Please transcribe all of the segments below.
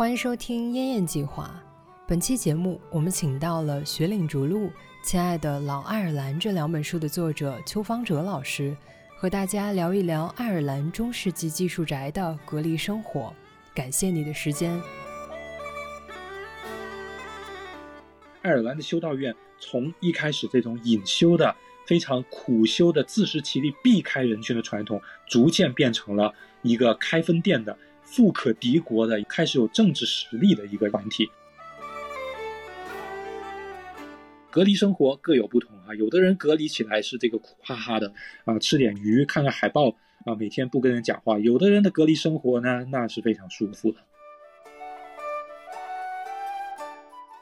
欢迎收听《燕燕计划》。本期节目，我们请到了《雪岭逐鹿》《亲爱的老爱尔兰》这两本书的作者邱方哲老师，和大家聊一聊爱尔兰中世纪技术宅的隔离生活。感谢你的时间。爱尔兰的修道院从一开始这种隐修的、非常苦修的、自食其力、避开人群的传统，逐渐变成了一个开分店的。富可敌国的，开始有政治实力的一个团体。隔离生活各有不同啊，有的人隔离起来是这个苦哈哈的啊，吃点鱼，看看海报啊，每天不跟人讲话；有的人的隔离生活呢，那是非常舒服的。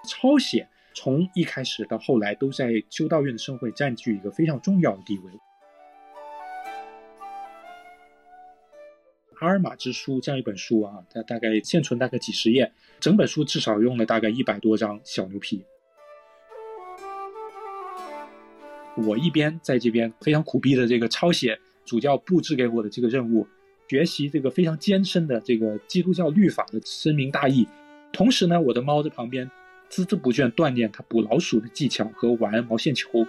抄写从一开始到后来，都在修道院的生活占据一个非常重要的地位。《阿尔玛之书》这样一本书啊，它大概现存大概几十页，整本书至少用了大概一百多张小牛皮。我一边在这边非常苦逼的这个抄写主教布置给我的这个任务，学习这个非常艰深的这个基督教律法的深明大义，同时呢，我的猫在旁边孜孜不倦锻炼它捕老鼠的技巧和玩毛线球。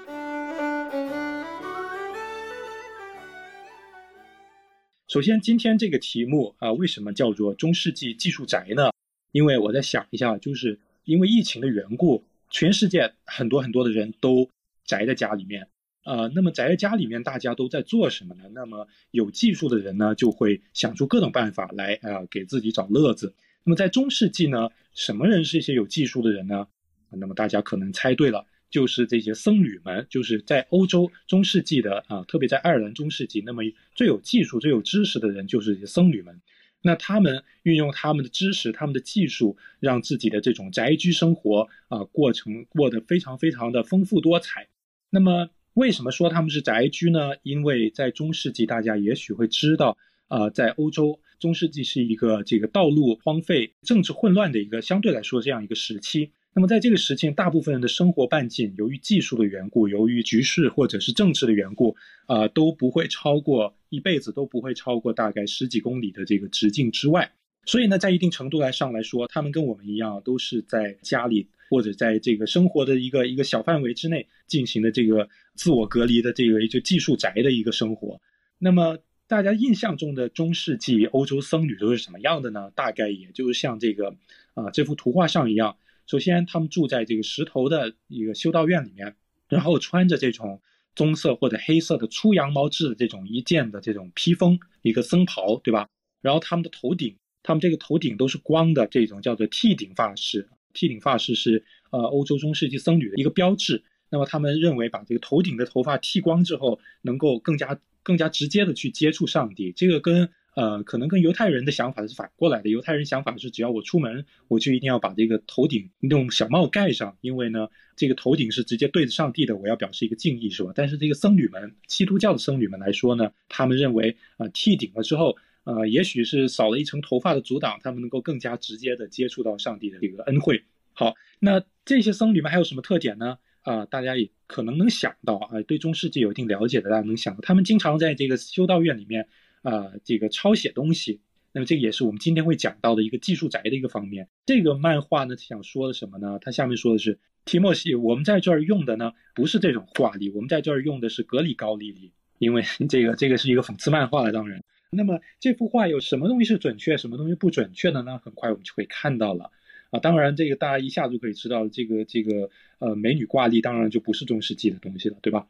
首先，今天这个题目啊，为什么叫做中世纪技术宅呢？因为我在想一下，就是因为疫情的缘故，全世界很多很多的人都宅在家里面，呃，那么宅在家里面，大家都在做什么呢？那么有技术的人呢，就会想出各种办法来啊，给自己找乐子。那么在中世纪呢，什么人是一些有技术的人呢？那么大家可能猜对了。就是这些僧侣们，就是在欧洲中世纪的啊，特别在爱尔兰中世纪，那么最有技术、最有知识的人就是这些僧侣们。那他们运用他们的知识、他们的技术，让自己的这种宅居生活啊，过程过得非常非常的丰富多彩。那么为什么说他们是宅居呢？因为在中世纪，大家也许会知道啊，在欧洲中世纪是一个这个道路荒废、政治混乱的一个相对来说这样一个时期。那么在这个时期，大部分人的生活半径，由于技术的缘故，由于局势或者是政治的缘故，啊，都不会超过一辈子都不会超过大概十几公里的这个直径之外。所以呢，在一定程度来上来说，他们跟我们一样，都是在家里或者在这个生活的一个一个小范围之内进行的这个自我隔离的这个就技术宅的一个生活。那么大家印象中的中世纪欧洲僧侣都是什么样的呢？大概也就是像这个啊这幅图画上一样。首先，他们住在这个石头的一个修道院里面，然后穿着这种棕色或者黑色的粗羊毛质的这种一件的这种披风，一个僧袍，对吧？然后他们的头顶，他们这个头顶都是光的，这种叫做剃顶发饰。剃顶发饰是呃欧洲中世纪僧侣的一个标志。那么他们认为，把这个头顶的头发剃光之后，能够更加更加直接的去接触上帝。这个跟呃，可能跟犹太人的想法是反过来的。犹太人想法是，只要我出门，我就一定要把这个头顶用小帽盖上，因为呢，这个头顶是直接对着上帝的，我要表示一个敬意，是吧？但是这个僧侣们，基督教的僧侣们来说呢，他们认为，啊，剃顶了之后，呃，也许是少了一层头发的阻挡，他们能够更加直接的接触到上帝的这个恩惠。好，那这些僧侣们还有什么特点呢？啊，大家也可能能想到啊，对中世纪有一定了解的，大家能想到，他们经常在这个修道院里面。啊，这个抄写东西，那么这个也是我们今天会讲到的一个技术宅的一个方面。这个漫画呢，想说的什么呢？它下面说的是提莫西，我们在这儿用的呢不是这种画力，我们在这儿用的是格里高利力，因为 这个这个是一个讽刺漫画了。当然，那么这幅画有什么东西是准确，什么东西不准确的呢？很快我们就会看到了啊。当然，这个大家一下就可以知道，这个这个呃美女挂历当然就不是中世纪的东西了，对吧？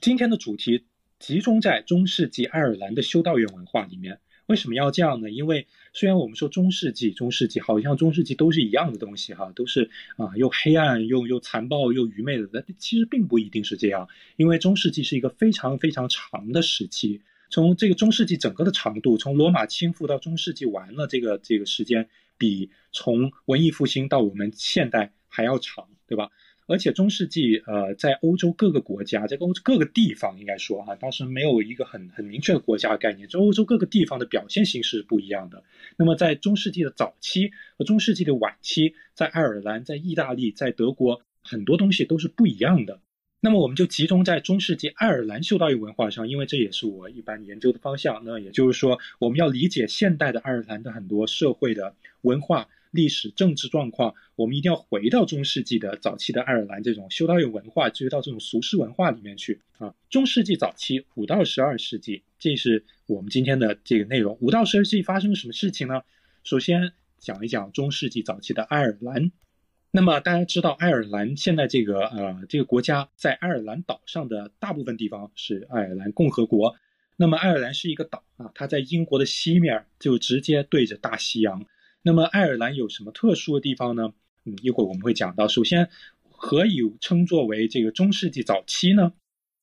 今天的主题。集中在中世纪爱尔兰的修道院文化里面，为什么要这样呢？因为虽然我们说中世纪，中世纪好像中世纪都是一样的东西哈，都是啊又黑暗又又残暴又愚昧的，但其实并不一定是这样。因为中世纪是一个非常非常长的时期，从这个中世纪整个的长度，从罗马倾覆到中世纪完了这个这个时间，比从文艺复兴到我们现代还要长，对吧？而且中世纪，呃，在欧洲各个国家，在欧洲各个地方，应该说哈，当时没有一个很很明确的国家概念，就欧洲各个地方的表现形式是不一样的。那么在中世纪的早期和中世纪的晚期，在爱尔兰、在意大利、在德国，很多东西都是不一样的。那么我们就集中在中世纪爱尔兰修道院文化上，因为这也是我一般研究的方向。那也就是说，我们要理解现代的爱尔兰的很多社会的文化、历史、政治状况，我们一定要回到中世纪的早期的爱尔兰这种修道院文化，追到这种俗世文化里面去啊。中世纪早期五到十二世纪，这是我们今天的这个内容。五到十二世纪发生了什么事情呢？首先讲一讲中世纪早期的爱尔兰。那么大家知道，爱尔兰现在这个呃这个国家在爱尔兰岛上的大部分地方是爱尔兰共和国。那么爱尔兰是一个岛啊，它在英国的西面，就直接对着大西洋。那么爱尔兰有什么特殊的地方呢？嗯，一会儿我们会讲到。首先，何以称作为这个中世纪早期呢？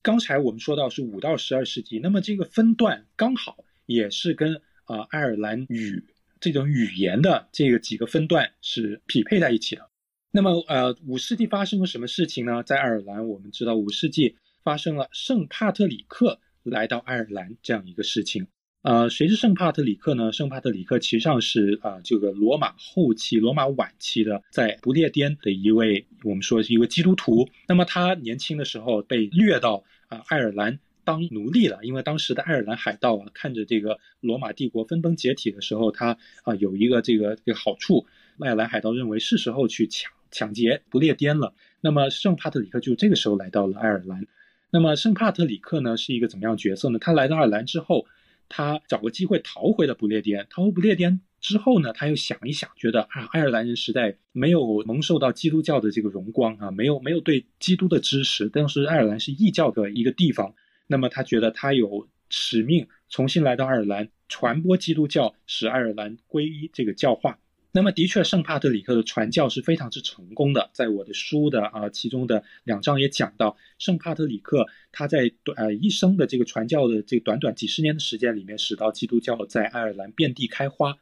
刚才我们说到是五到十二世纪，那么这个分段刚好也是跟啊爱尔兰语这种语言的这个几个分段是匹配在一起的。那么，呃，五世纪发生了什么事情呢？在爱尔兰，我们知道五世纪发生了圣帕特里克来到爱尔兰这样一个事情。呃，谁是圣帕特里克呢？圣帕特里克其实上是啊，这个罗马后期、罗马晚期的在不列颠的一位，我们说是一位基督徒。那么他年轻的时候被掠到啊爱尔兰当奴隶了，因为当时的爱尔兰海盗啊，看着这个罗马帝国分崩解体的时候，他啊有一个这个这个好处，爱尔兰海盗认为是时候去抢。抢劫不列颠了，那么圣帕特里克就这个时候来到了爱尔兰。那么圣帕特里克呢是一个怎么样角色呢？他来到爱尔兰之后，他找个机会逃回了不列颠。逃回不列颠之后呢，他又想一想，觉得啊，爱尔兰人时代没有蒙受到基督教的这个荣光啊，没有没有对基督的支持。当时爱尔兰是异教的一个地方，那么他觉得他有使命重新来到爱尔兰，传播基督教，使爱尔兰皈依这个教化。那么，的确，圣帕特里克的传教是非常之成功的。在我的书的啊其中的两章也讲到，圣帕特里克他在呃一生的这个传教的这短短几十年的时间里面，使到基督教在爱尔兰遍地开花。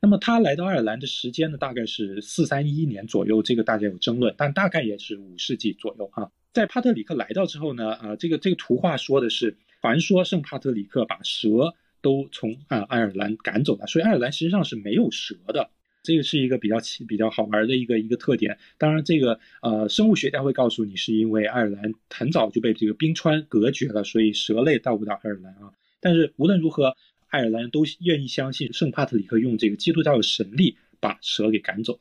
那么他来到爱尔兰的时间呢，大概是四三一年左右，这个大家有争论，但大概也是五世纪左右啊。在帕特里克来到之后呢，啊，这个这个图画说的是，传说圣帕特里克把蛇都从啊爱尔兰赶走了，所以爱尔兰实际上是没有蛇的。这个是一个比较奇、比较好玩的一个一个特点。当然，这个呃，生物学家会告诉你，是因为爱尔兰很早就被这个冰川隔绝了，所以蛇类到不到爱尔兰啊。但是无论如何，爱尔兰人都愿意相信圣帕特里克用这个基督教的神力把蛇给赶走了。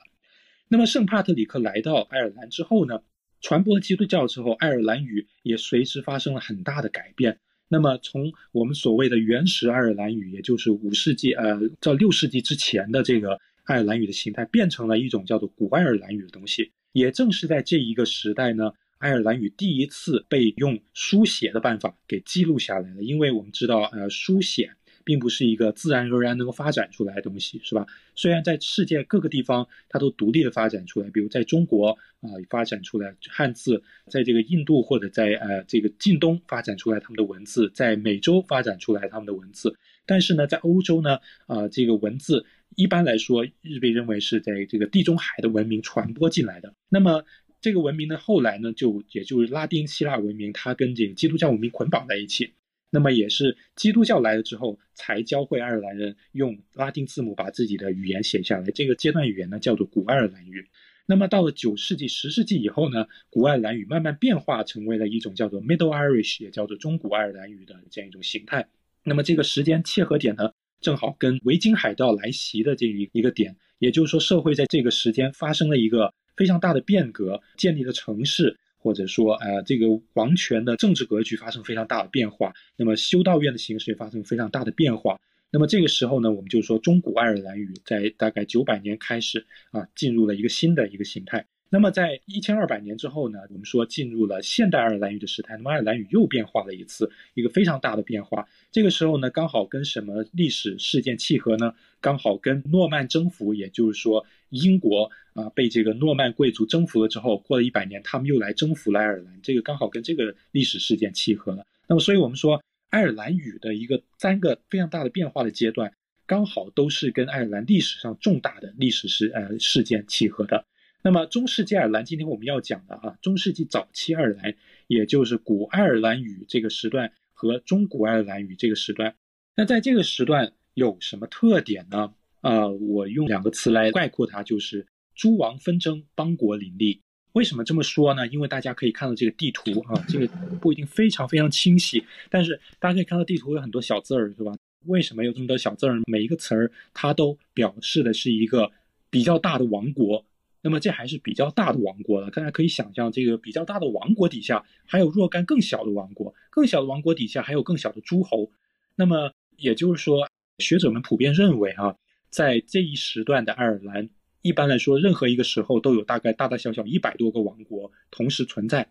那么，圣帕特里克来到爱尔兰之后呢，传播基督教之后，爱尔兰语也随之发生了很大的改变。那么，从我们所谓的原始爱尔兰语，也就是五世纪呃到六世纪之前的这个。爱尔兰语的形态变成了一种叫做古爱尔兰语的东西。也正是在这一个时代呢，爱尔兰语第一次被用书写的办法给记录下来了。因为我们知道，呃，书写并不是一个自然而然能够发展出来的东西，是吧？虽然在世界各个地方它都独立的发展出来，比如在中国啊发展出来汉字，在这个印度或者在呃这个近东发展出来他们的文字，在美洲发展出来他们的文字，但是呢，在欧洲呢，啊这个文字。一般来说，日被认为是在这个地中海的文明传播进来的。那么，这个文明呢，后来呢，就也就是拉丁希腊文明，它跟这个基督教文明捆绑在一起。那么，也是基督教来了之后，才教会爱尔兰人用拉丁字母把自己的语言写下来。这个阶段语言呢，叫做古爱尔兰语。那么，到了九世纪、十世纪以后呢，古爱尔兰语慢慢变化成为了一种叫做 Middle Irish，也叫做中古爱尔兰语的这样一种形态。那么，这个时间切合点呢？正好跟维京海盗来袭的这一一个点，也就是说，社会在这个时间发生了一个非常大的变革，建立了城市，或者说，呃，这个王权的政治格局发生非常大的变化。那么，修道院的形式也发生非常大的变化。那么，这个时候呢，我们就说，中古爱尔兰语在大概九百年开始啊，进入了一个新的一个形态。那么，在一千二百年之后呢，我们说进入了现代爱尔兰语的时代。那么，爱尔兰语又变化了一次，一个非常大的变化。这个时候呢，刚好跟什么历史事件契合呢？刚好跟诺曼征服，也就是说，英国啊被这个诺曼贵族征服了之后，过了一百年，他们又来征服了爱尔兰。这个刚好跟这个历史事件契合了。那么，所以我们说，爱尔兰语的一个三个非常大的变化的阶段，刚好都是跟爱尔兰历史上重大的历史事呃事件契合的。那么中世纪爱尔兰，今天我们要讲的啊，中世纪早期爱尔兰，也就是古爱尔兰语这个时段和中古爱尔兰语这个时段，那在这个时段有什么特点呢？啊，我用两个词来概括它，就是诸王纷争，邦国林立。为什么这么说呢？因为大家可以看到这个地图啊，这个不一定非常非常清晰，但是大家可以看到地图有很多小字儿，是吧？为什么有这么多小字儿？每一个词儿它都表示的是一个比较大的王国。那么这还是比较大的王国了。大家可以想象，这个比较大的王国底下还有若干更小的王国，更小的王国底下还有更小的诸侯。那么也就是说，学者们普遍认为啊，在这一时段的爱尔兰。一般来说，任何一个时候都有大概大大小小一百多个王国同时存在。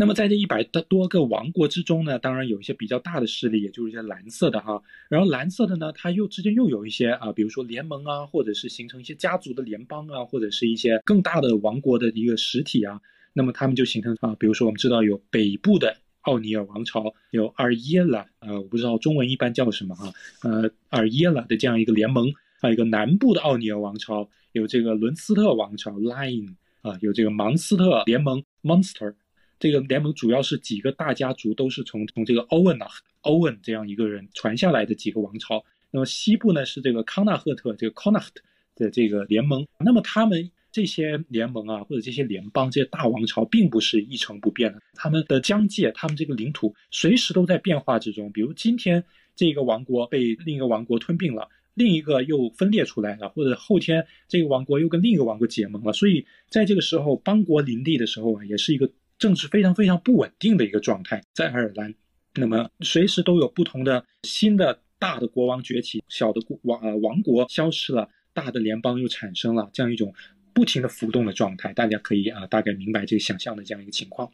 那么在这一百多多个王国之中呢，当然有一些比较大的势力，也就是一些蓝色的哈。然后蓝色的呢，它又之间又有一些啊，比如说联盟啊，或者是形成一些家族的联邦啊，或者是一些更大的王国的一个实体啊。那么他们就形成啊，比如说我们知道有北部的奥尼尔王朝，有阿尔耶拉，呃，我不知道中文一般叫什么哈，呃，阿尔耶拉的这样一个联盟。还有一个南部的奥尼尔王朝，有这个伦斯特王朝 Line 啊，有这个芒斯特联盟 Monster，这个联盟主要是几个大家族，都是从从这个 Owen 啊 Owen 这样一个人传下来的几个王朝。那么西部呢是这个康纳赫特这个 Connacht 的这个联盟。那么他们这些联盟啊，或者这些联邦这些大王朝，并不是一成不变的，他们的疆界，他们这个领土随时都在变化之中。比如今天这个王国被另一个王国吞并了。另一个又分裂出来了，或者后天这个王国又跟另一个王国结盟了，所以在这个时候邦国林立的时候啊，也是一个政治非常非常不稳定的一个状态。在爱尔兰，那么随时都有不同的新的大的国王崛起，小的王呃王国消失了，大的联邦又产生了，这样一种不停的浮动的状态。大家可以啊大概明白这个想象的这样一个情况。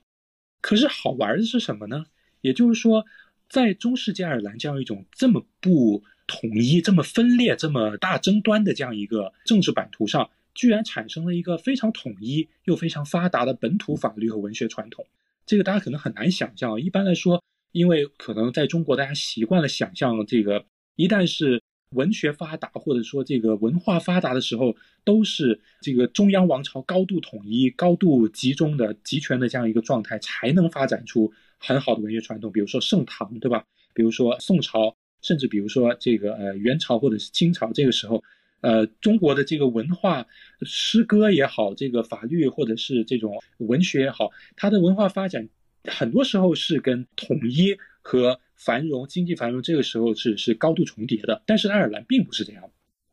可是好玩的是什么呢？也就是说，在中世纪爱尔兰这样一种这么不。统一这么分裂、这么大争端的这样一个政治版图上，居然产生了一个非常统一又非常发达的本土法律和文学传统。这个大家可能很难想象。一般来说，因为可能在中国，大家习惯了想象这个，一旦是文学发达或者说这个文化发达的时候，都是这个中央王朝高度统一、高度集中的集权的这样一个状态，才能发展出很好的文学传统。比如说盛唐，对吧？比如说宋朝。甚至比如说这个呃元朝或者是清朝这个时候，呃中国的这个文化诗歌也好，这个法律或者是这种文学也好，它的文化发展很多时候是跟统一和繁荣、经济繁荣这个时候是是高度重叠的。但是爱尔兰并不是这样，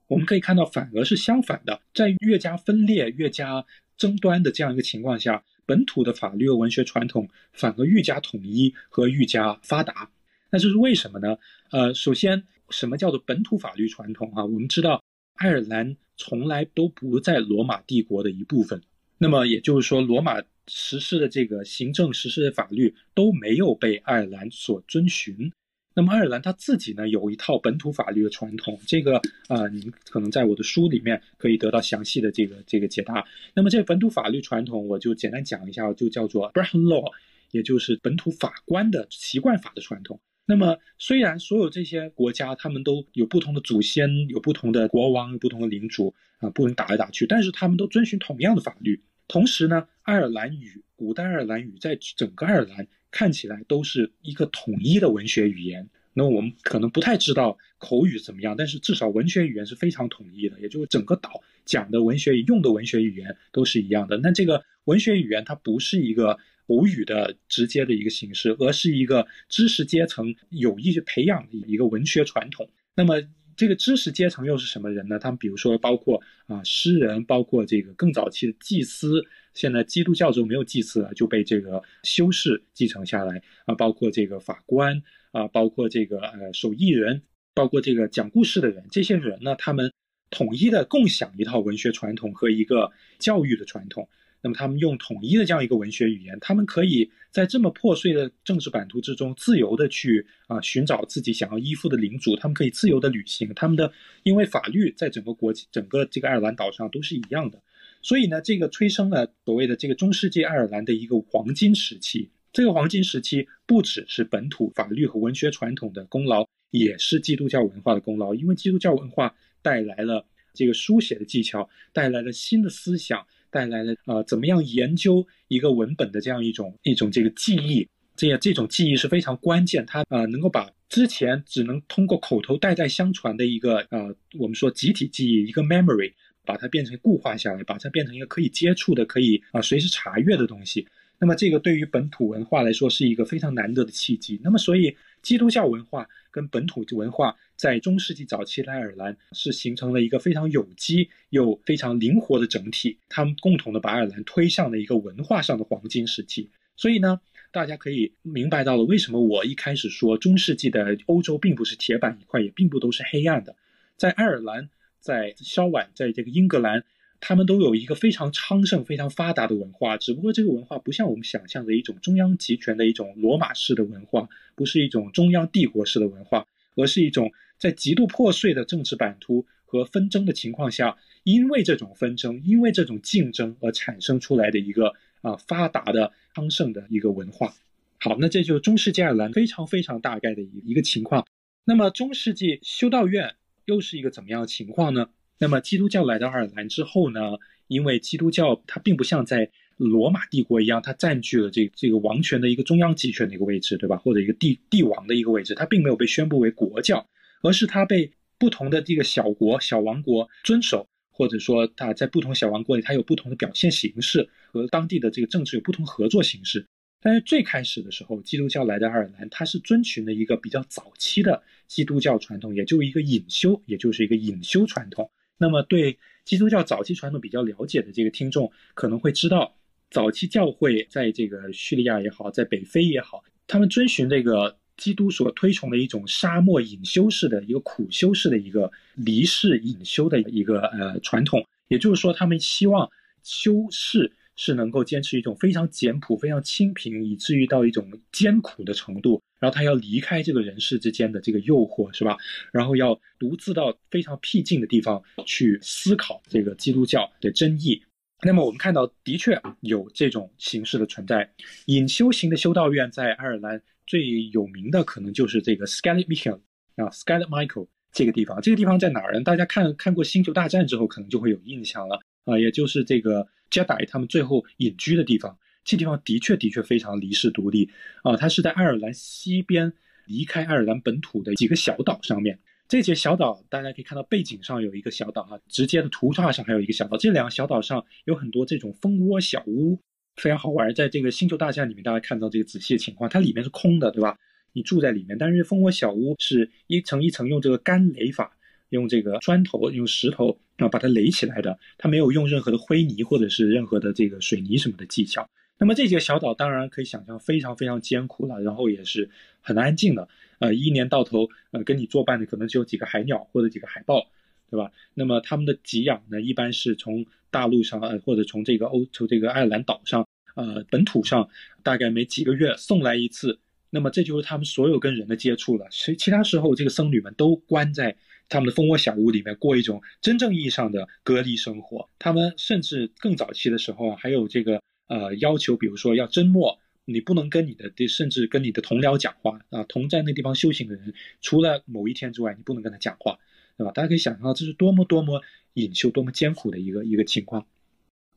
我们可以看到反而是相反的，在越加分裂、越加争端的这样一个情况下，本土的法律和文学传统反而愈加统一和愈加发达。那这是为什么呢？呃，首先，什么叫做本土法律传统啊？我们知道，爱尔兰从来都不在罗马帝国的一部分。那么也就是说，罗马实施的这个行政实施的法律都没有被爱尔兰所遵循。那么爱尔兰他自己呢，有一套本土法律的传统。这个啊，您可能在我的书里面可以得到详细的这个这个解答。那么这个本土法律传统，我就简单讲一下，就叫做 b r a h a n Law，也就是本土法官的习惯法的传统。那么，虽然所有这些国家他们都有不同的祖先，有不同的国王，有不同的领主啊，不能打来打去，但是他们都遵循同样的法律。同时呢，爱尔兰语，古代爱尔兰语在整个爱尔兰看起来都是一个统一的文学语言。那我们可能不太知道口语怎么样，但是至少文学语言是非常统一的，也就是整个岛讲的文学用的文学语言都是一样的。那这个文学语言它不是一个。母语的直接的一个形式，而是一个知识阶层有意去培养的一个文学传统。那么，这个知识阶层又是什么人呢？他们比如说包括啊诗人，包括这个更早期的祭司。现在基督教中没有祭司了，就被这个修士继承下来啊。包括这个法官啊，包括这个呃手艺人，包括这个讲故事的人。这些人呢，他们统一的共享一套文学传统和一个教育的传统。那么他们用统一的这样一个文学语言，他们可以在这么破碎的政治版图之中，自由的去啊寻找自己想要依附的领主，他们可以自由的旅行。他们的因为法律在整个国整个这个爱尔兰岛上都是一样的，所以呢，这个催生了所谓的这个中世纪爱尔兰的一个黄金时期。这个黄金时期不只是本土法律和文学传统的功劳，也是基督教文化的功劳，因为基督教文化带来了这个书写的技巧，带来了新的思想。带来了呃，怎么样研究一个文本的这样一种一种这个记忆，这样这种记忆是非常关键，它呃能够把之前只能通过口头代代相传的一个呃我们说集体记忆一个 memory，把它变成固化下来，把它变成一个可以接触的、可以啊随时查阅的东西。那么这个对于本土文化来说是一个非常难得的契机。那么所以基督教文化跟本土文化在中世纪早期的爱尔兰是形成了一个非常有机又非常灵活的整体，他们共同的把爱尔兰推向了一个文化上的黄金时期。所以呢，大家可以明白到了为什么我一开始说中世纪的欧洲并不是铁板一块，也并不都是黑暗的，在爱尔兰。在稍晚，在这个英格兰，他们都有一个非常昌盛、非常发达的文化。只不过这个文化不像我们想象的一种中央集权的一种罗马式的文化，不是一种中央帝国式的文化，而是一种在极度破碎的政治版图和纷争的情况下，因为这种纷争，因为这种竞争而产生出来的一个啊发达的昌盛的一个文化。好，那这就是中世纪爱尔兰非常非常大概的一一个情况。那么中世纪修道院。又是一个怎么样的情况呢？那么基督教来到爱尔兰之后呢？因为基督教它并不像在罗马帝国一样，它占据了这这个王权的一个中央集权的一个位置，对吧？或者一个帝帝王的一个位置，它并没有被宣布为国教，而是它被不同的这个小国、小王国遵守，或者说它在不同小王国里，它有不同的表现形式，和当地的这个政治有不同合作形式。但是最开始的时候，基督教来到爱尔兰，它是遵循了一个比较早期的基督教传统，也就一个隐修，也就是一个隐修传统。那么对基督教早期传统比较了解的这个听众，可能会知道，早期教会在这个叙利亚也好，在北非也好，他们遵循这个基督所推崇的一种沙漠隐修式的一个苦修式的一个离世隐修的一个呃传统。也就是说，他们希望修士。是能够坚持一种非常简朴、非常清贫，以至于到一种艰苦的程度。然后他要离开这个人世之间的这个诱惑，是吧？然后要独自到非常僻静的地方去思考这个基督教的真意。那么我们看到，的确有这种形式的存在。隐修型的修道院在爱尔兰最有名的，可能就是这个 Scarlet Michael 啊，Scarlet Michael 这个地方。这个地方在哪儿呢？大家看看过《星球大战》之后，可能就会有印象了啊，也就是这个。加达他们最后隐居的地方，这地方的确的确非常离世独立啊！它是在爱尔兰西边，离开爱尔兰本土的几个小岛上面。这些小岛大家可以看到背景上有一个小岛哈，直接的图画上还有一个小岛。这两个小岛上有很多这种蜂窝小屋，非常好玩。在这个星球大战里面，大家看到这个仔细的情况，它里面是空的，对吧？你住在里面，但是蜂窝小屋是一层一层用这个干垒法。用这个砖头、用石头啊把它垒起来的，它没有用任何的灰泥或者是任何的这个水泥什么的技巧。那么这几个小岛当然可以想象非常非常艰苦了，然后也是很安静的。呃，一年到头呃跟你作伴的可能只有几个海鸟或者几个海豹，对吧？那么它们的给养呢，一般是从大陆上呃或者从这个欧从这个爱尔兰岛上呃本土上，大概每几个月送来一次。那么这就是他们所有跟人的接触了。其其他时候这个僧侣们都关在。他们的蜂窝小屋里面过一种真正意义上的隔离生活。他们甚至更早期的时候啊，还有这个呃要求，比如说要真末，你不能跟你的甚至跟你的同僚讲话啊。同在那地方修行的人，除了某一天之外，你不能跟他讲话，对吧？大家可以想象到，这是多么多么隐修、多么艰苦的一个一个情况。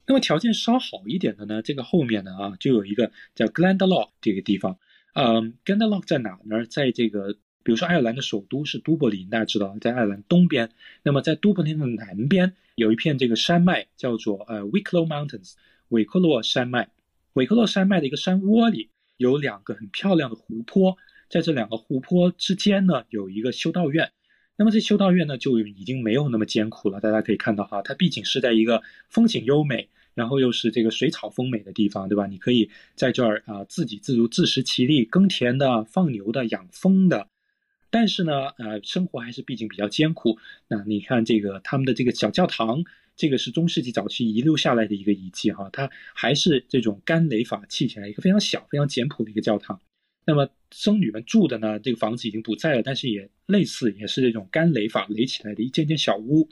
那么条件稍好一点的呢，这个后面呢啊，就有一个叫 Glendalough 这个地方。嗯，Glendalough 在哪呢？在这个。比如说，爱尔兰的首都是都柏林，大家知道，在爱尔兰东边。那么，在都柏林的南边有一片这个山脉，叫做呃 Wicklow Mountains，韦克洛山脉。韦克洛山脉的一个山窝里有两个很漂亮的湖泊，在这两个湖泊之间呢，有一个修道院。那么这修道院呢，就已经没有那么艰苦了。大家可以看到哈，它毕竟是在一个风景优美，然后又是这个水草丰美的地方，对吧？你可以在这儿啊自给自足、自食其力，耕田的、放牛的、养蜂的。但是呢，呃，生活还是毕竟比较艰苦。那你看这个他们的这个小教堂，这个是中世纪早期遗留下来的一个遗迹哈，它还是这种干垒法砌起来一个非常小、非常简朴的一个教堂。那么僧侣们住的呢，这个房子已经不在了，但是也类似，也是这种干垒法垒起来的一间间小屋。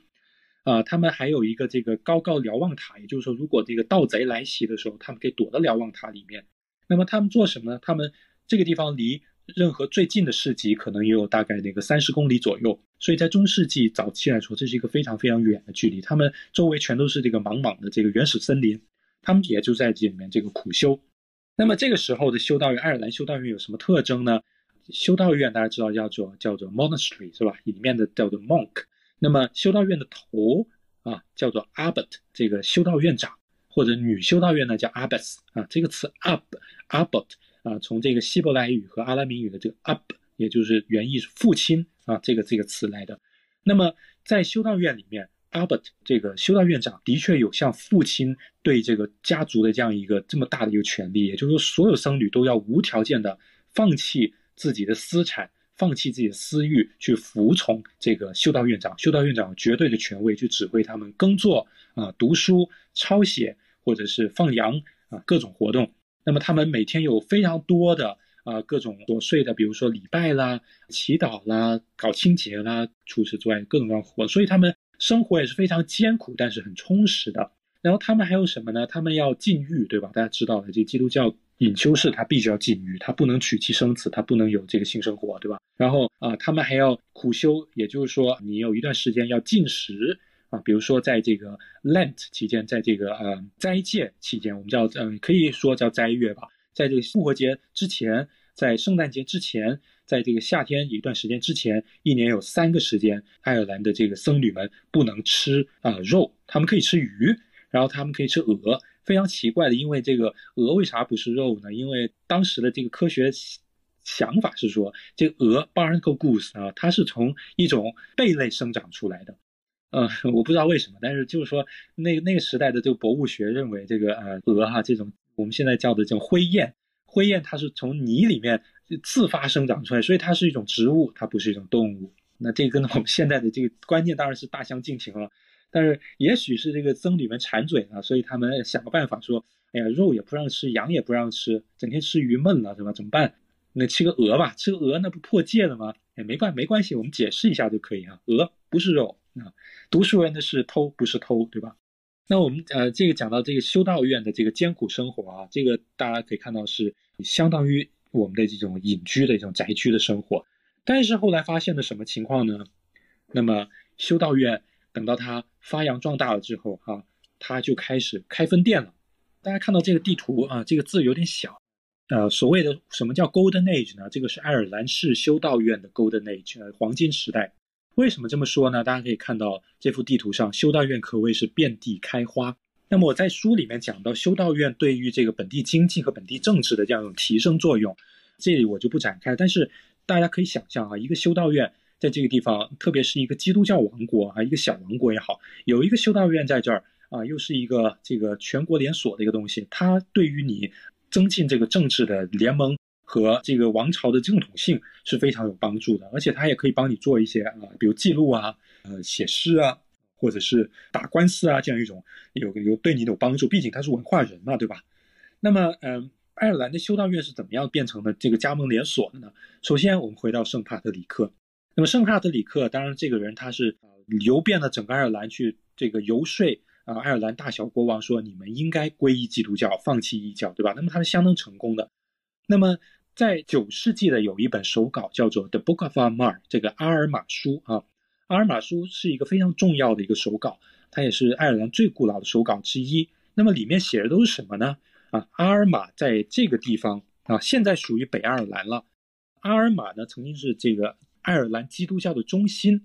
啊，他们还有一个这个高高瞭望塔，也就是说，如果这个盗贼来袭的时候，他们可以躲到瞭望塔里面。那么他们做什么呢？他们这个地方离。任何最近的市集可能也有大概那个三十公里左右，所以在中世纪早期来说，这是一个非常非常远的距离。他们周围全都是这个茫茫的这个原始森林，他们也就在这里面这个苦修。那么这个时候的修道院，爱尔兰修道院有什么特征呢？修道院大家知道叫做叫做 monastery 是吧？里面的叫做 monk。那么修道院的头啊，叫做 abbot，这个修道院长，或者女修道院呢叫 abbess 啊。这个词 ab abbot 啊，从这个希伯来语和阿拉伯语的这个 ab，也就是原意是父亲啊，这个这个词来的。那么在修道院里面，abbot 这个修道院长的确有像父亲对这个家族的这样一个这么大的一个权利，也就是说，所有僧侣都要无条件的放弃自己的私产。放弃自己的私欲，去服从这个修道院长。修道院长绝对的权威，去指挥他们耕作啊、读书、抄写，或者是放羊啊，各种活动。那么他们每天有非常多的啊各种琐碎的，比如说礼拜啦、祈祷啦、搞清洁啦，除此之外各种各样活。所以他们生活也是非常艰苦，但是很充实的。然后他们还有什么呢？他们要禁欲，对吧？大家知道的，这基督教。隐修士他必须要禁欲，他不能娶妻生子，他不能有这个性生活，对吧？然后啊，他们还要苦修，也就是说，你有一段时间要禁食啊，比如说在这个 Lent 期间，在这个呃斋戒期间，我们叫嗯，可以说叫斋月吧，在这个复活节之前，在圣诞节之前，在这个夏天一段时间之前，一年有三个时间，爱尔兰的这个僧侣们不能吃啊肉，他们可以吃鱼，然后他们可以吃鹅。非常奇怪的，因为这个鹅为啥不是肉呢？因为当时的这个科学想法是说，这鹅 barnacle goose 啊，它是从一种贝类生长出来的。呃，我不知道为什么，但是就是说，那那个时代的这个博物学认为，这个呃鹅哈这种我们现在叫的这种灰雁，灰雁它是从泥里面自发生长出来，所以它是一种植物，它不是一种动物。那这跟我们现在的这个观念当然是大相径庭了。但是也许是这个僧侣们馋嘴了，所以他们想个办法说：“哎呀，肉也不让吃，羊也不让吃，整天吃鱼闷了，是吧？怎么办？那吃个鹅吧，吃个鹅那不破戒了吗？哎，没关没关系，我们解释一下就可以啊。鹅不是肉啊，读书人的是偷，不是偷，对吧？那我们呃，这个讲到这个修道院的这个艰苦生活啊，这个大家可以看到是相当于我们的这种隐居的这种宅居的生活。但是后来发现了什么情况呢？那么修道院。等到它发扬壮大了之后，哈，它就开始开分店了。大家看到这个地图啊，这个字有点小。呃，所谓的什么叫 Golden Age 呢？这个是爱尔兰市修道院的 Golden Age，呃黄金时代。为什么这么说呢？大家可以看到这幅地图上，修道院可谓是遍地开花。那么我在书里面讲到修道院对于这个本地经济和本地政治的这样一种提升作用，这里我就不展开。但是大家可以想象啊，一个修道院。在这个地方，特别是一个基督教王国啊，一个小王国也好，有一个修道院在这儿啊，又是一个这个全国连锁的一个东西，它对于你增进这个政治的联盟和这个王朝的正统性是非常有帮助的，而且它也可以帮你做一些啊，比如记录啊、呃写诗啊，或者是打官司啊这样一种有有对你有帮助，毕竟他是文化人嘛，对吧？那么，嗯，爱尔兰的修道院是怎么样变成了这个加盟连锁的呢？首先，我们回到圣帕特里克。那么圣帕特里克，当然这个人他是游遍了整个爱尔兰去这个游说啊，爱尔兰大小国王说你们应该皈依基督教，放弃异教，对吧？那么他是相当成功的。那么在九世纪的有一本手稿叫做《The Book of Armagh》，这个阿尔玛书啊，阿尔玛书是一个非常重要的一个手稿，它也是爱尔兰最古老的手稿之一。那么里面写的都是什么呢？啊，阿尔玛在这个地方啊，现在属于北爱尔兰了。阿尔玛呢，曾经是这个。爱尔兰基督教的中心，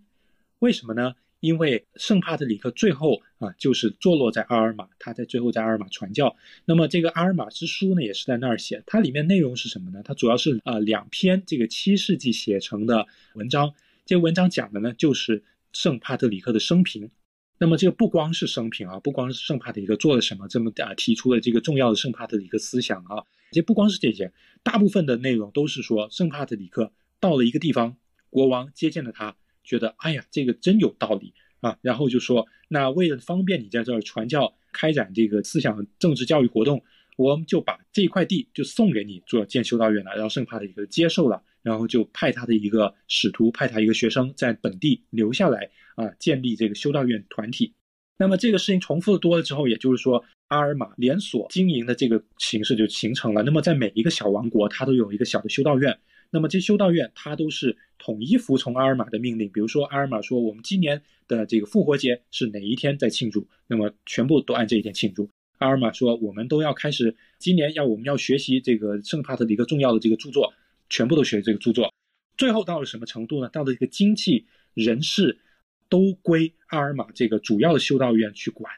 为什么呢？因为圣帕特里克最后啊，就是坐落在阿尔玛，他在最后在阿尔玛传教。那么这个阿尔玛之书呢，也是在那儿写。它里面内容是什么呢？它主要是啊两篇这个七世纪写成的文章。这文章讲的呢，就是圣帕特里克的生平。那么这个不光是生平啊，不光是圣帕特里克做了什么，这么啊提出了这个重要的圣帕特里克思想啊。这不光是这些，大部分的内容都是说圣帕特里克到了一个地方。国王接见了他，觉得哎呀，这个真有道理啊，然后就说，那为了方便你在这儿传教、开展这个思想政治教育活动，我们就把这块地就送给你做建修道院了。然后圣帕的一个接受了，然后就派他的一个使徒，派他一个学生在本地留下来啊，建立这个修道院团体。那么这个事情重复的多了之后，也就是说，阿尔玛连锁经营的这个形式就形成了。那么在每一个小王国，它都有一个小的修道院。那么这修道院它都是统一服从阿尔玛的命令，比如说阿尔玛说我们今年的这个复活节是哪一天在庆祝，那么全部都按这一天庆祝。阿尔玛说我们都要开始，今年要我们要学习这个圣帕特的一个重要的这个著作，全部都学这个著作。最后到了什么程度呢？到了一个经济人士都归阿尔玛这个主要的修道院去管。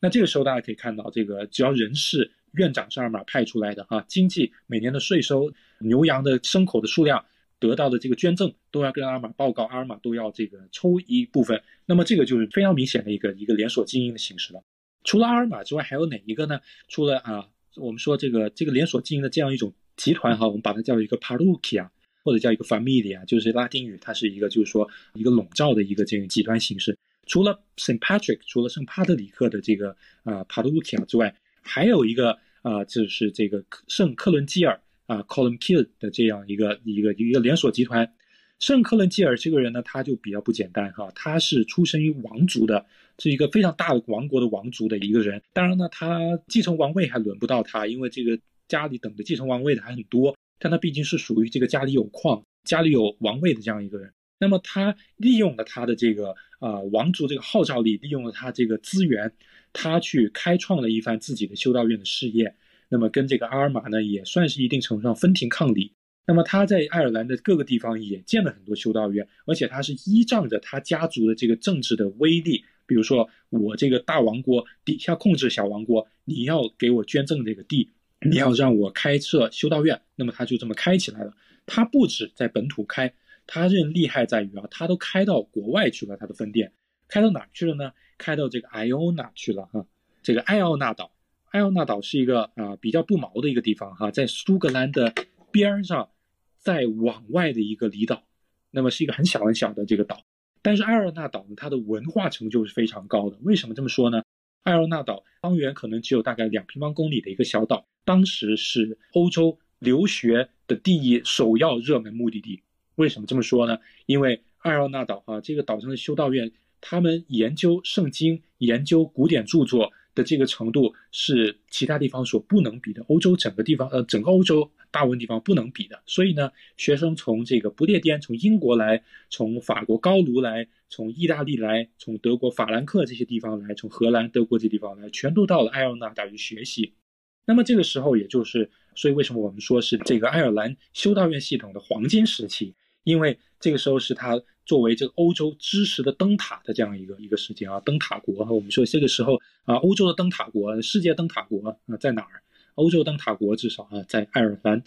那这个时候大家可以看到，这个只要人事院长是阿尔玛派出来的啊，经济每年的税收、牛羊的牲口的数量。得到的这个捐赠都要跟阿尔玛报告，阿尔玛都要这个抽一部分。那么这个就是非常明显的一个一个连锁经营的形式了。除了阿尔玛之外，还有哪一个呢？除了啊，我们说这个这个连锁经营的这样一种集团哈，我们把它叫一个 parroquia 或者叫一个 familia，就是拉丁语，它是一个就是说一个笼罩的一个这个集团形式。除了圣 Patrick，除了圣帕特里克的这个啊 parroquia 之外，还有一个啊，就是这个圣克伦基尔。啊，Colin Kill 的这样一个一个一个连锁集团，圣克伦基尔这个人呢，他就比较不简单哈，他是出生于王族的，是一个非常大的王国的王族的一个人。当然呢，他继承王位还轮不到他，因为这个家里等着继承王位的还很多。但他毕竟是属于这个家里有矿、家里有王位的这样一个人。那么他利用了他的这个啊王族这个号召力，利用了他这个资源，他去开创了一番自己的修道院的事业。那么跟这个阿尔玛呢，也算是一定程度上分庭抗礼。那么他在爱尔兰的各个地方也建了很多修道院，而且他是依仗着他家族的这个政治的威力，比如说我这个大王国底下控制小王国，你要给我捐赠这个地，你要让我开设修道院，那么他就这么开起来了。他不止在本土开，他认厉害在于啊，他都开到国外去了，他的分店开到哪去了呢？开到这个艾奥纳去了哈，这个艾奥纳岛。艾奥纳岛是一个啊比较不毛的一个地方哈，在苏格兰的边上，再往外的一个离岛，那么是一个很小很小的这个岛。但是艾奥纳岛呢，它的文化成就是非常高的。为什么这么说呢？艾奥纳岛方圆可能只有大概两平方公里的一个小岛，当时是欧洲留学的第一首要热门目的地。为什么这么说呢？因为艾奥纳岛啊，这个岛上的修道院，他们研究圣经，研究古典著作。的这个程度是其他地方所不能比的，欧洲整个地方，呃，整个欧洲大部分地方不能比的。所以呢，学生从这个不列颠、从英国来，从法国高卢来，从意大利来，从德国法兰克这些地方来，从荷兰、德国这地方来，全都到了爱尔纳大学学习。那么这个时候，也就是，所以为什么我们说是这个爱尔兰修道院系统的黄金时期？因为这个时候是他作为这个欧洲知识的灯塔的这样一个一个时间啊，灯塔国。我们说这个时候啊，欧洲的灯塔国，世界灯塔国啊在哪儿？欧洲灯塔国至少啊在爱尔兰。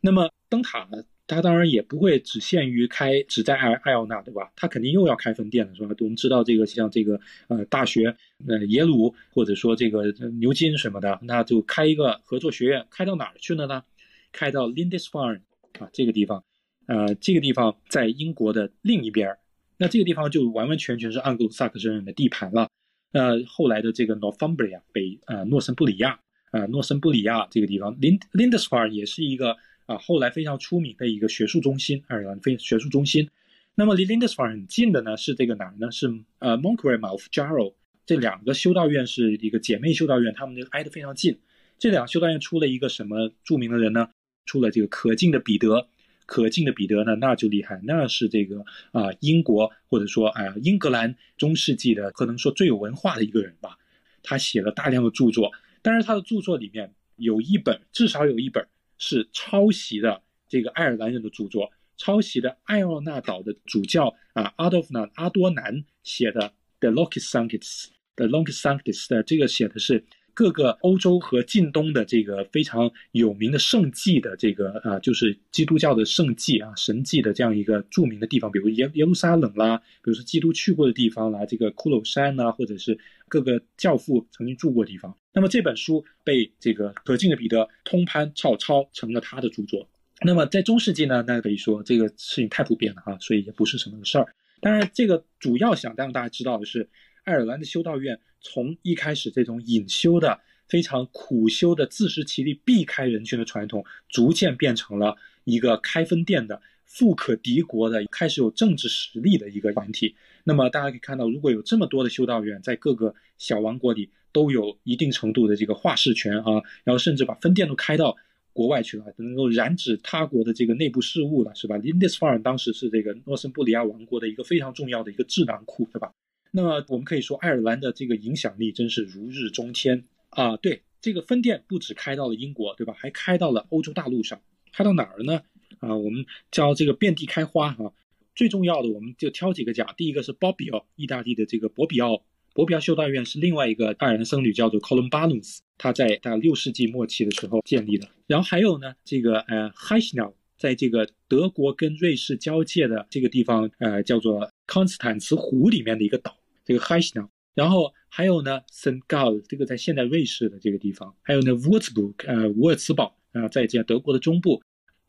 那么灯塔呢，它当然也不会只限于开，只在艾艾奥纳，对吧？它肯定又要开分店了，是吧？我们知道这个像这个呃大学，呃耶鲁或者说这个牛津什么的，那就开一个合作学院，开到哪儿去了呢？开到 Lindisfarne 啊这个地方。呃，这个地方在英国的另一边那这个地方就完完全全是盎格鲁撒克逊人的地盘了。那后来的这个 Northumbria 北呃诺森布里亚啊诺森布里亚这个地方，Lind Lindisfarne 也是一个啊后来非常出名的一个学术中心，爱尔兰非学术中心。那么离 Lindisfarne 很近的呢是这个哪儿呢？是呃 Monkwearmouth Jarrow 这两个修道院是一个姐妹修道院，他们就挨得非常近。这两个修道院出了一个什么著名的人呢？出了这个可敬的彼得。可敬的彼得呢，那就厉害，那是这个啊，英国或者说啊，英格兰中世纪的可能说最有文化的一个人吧。他写了大量的著作，但是他的著作里面有一本，至少有一本是抄袭的这个爱尔兰人的著作，抄袭的艾奥纳岛的主教啊，阿多夫南阿多南写的《The Longest Sanctus》的《Longest Sanctus》的这个写的是。各个欧洲和近东的这个非常有名的圣迹的这个啊，就是基督教的圣迹啊、神迹的这样一个著名的地方，比如耶耶路撒冷啦，比如说基督去过的地方啦，这个骷髅山呐，或者是各个教父曾经住过的地方。那么这本书被这个可敬的彼得通潘照抄成了他的著作。那么在中世纪呢，那可以说这个事情太普遍了哈，所以也不是什么事儿。当然，这个主要想让大家知道的是。爱尔兰的修道院从一开始这种隐修的、非常苦修的、自食其力、避开人群的传统，逐渐变成了一个开分店的、富可敌国的、开始有政治实力的一个团体。那么大家可以看到，如果有这么多的修道院在各个小王国里都有一定程度的这个话事权啊，然后甚至把分店都开到国外去了，能够染指他国的这个内部事务了，是吧？Lindisfarne 当时是这个诺森布里亚王国的一个非常重要的一个智囊库，对吧？那么我们可以说，爱尔兰的这个影响力真是如日中天啊！对，这个分店不止开到了英国，对吧？还开到了欧洲大陆上，开到哪儿呢？啊，我们叫这个遍地开花哈。最重要的我们就挑几个讲。第一个是波比奥，意大利的这个博比奥，博比奥修道院是另外一个爱尔兰僧侣叫做 Columbanus，他在大概六世纪末期的时候建立的。然后还有呢，这个呃 h e s c h n e l 在这个德国跟瑞士交界的这个地方，呃，叫做康斯坦茨湖里面的一个岛，这个 h e s c h n e l 然后还有呢 s t g a l 这个在现代瑞士的这个地方，还有呢 Wurzburg，呃，沃尔茨堡，啊，在这德国的中部。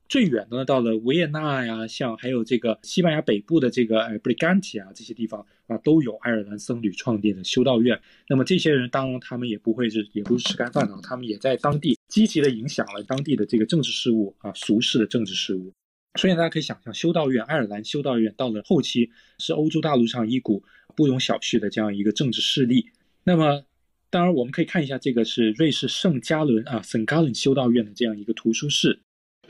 最远的呢，到了维也纳呀，像还有这个西班牙北部的这个呃 Briganti 啊这些地方啊，都有爱尔兰僧侣创建的修道院。那么这些人当然他们也不会是也不是吃干饭的，他们也在当地积极的影响了当地的这个政治事务啊，俗世的政治事务。所以大家可以想象，修道院爱尔兰修道院到了后期是欧洲大陆上一股不容小觑的这样一个政治势力。那么当然我们可以看一下这个是瑞士圣加伦啊圣加伦修道院的这样一个图书室。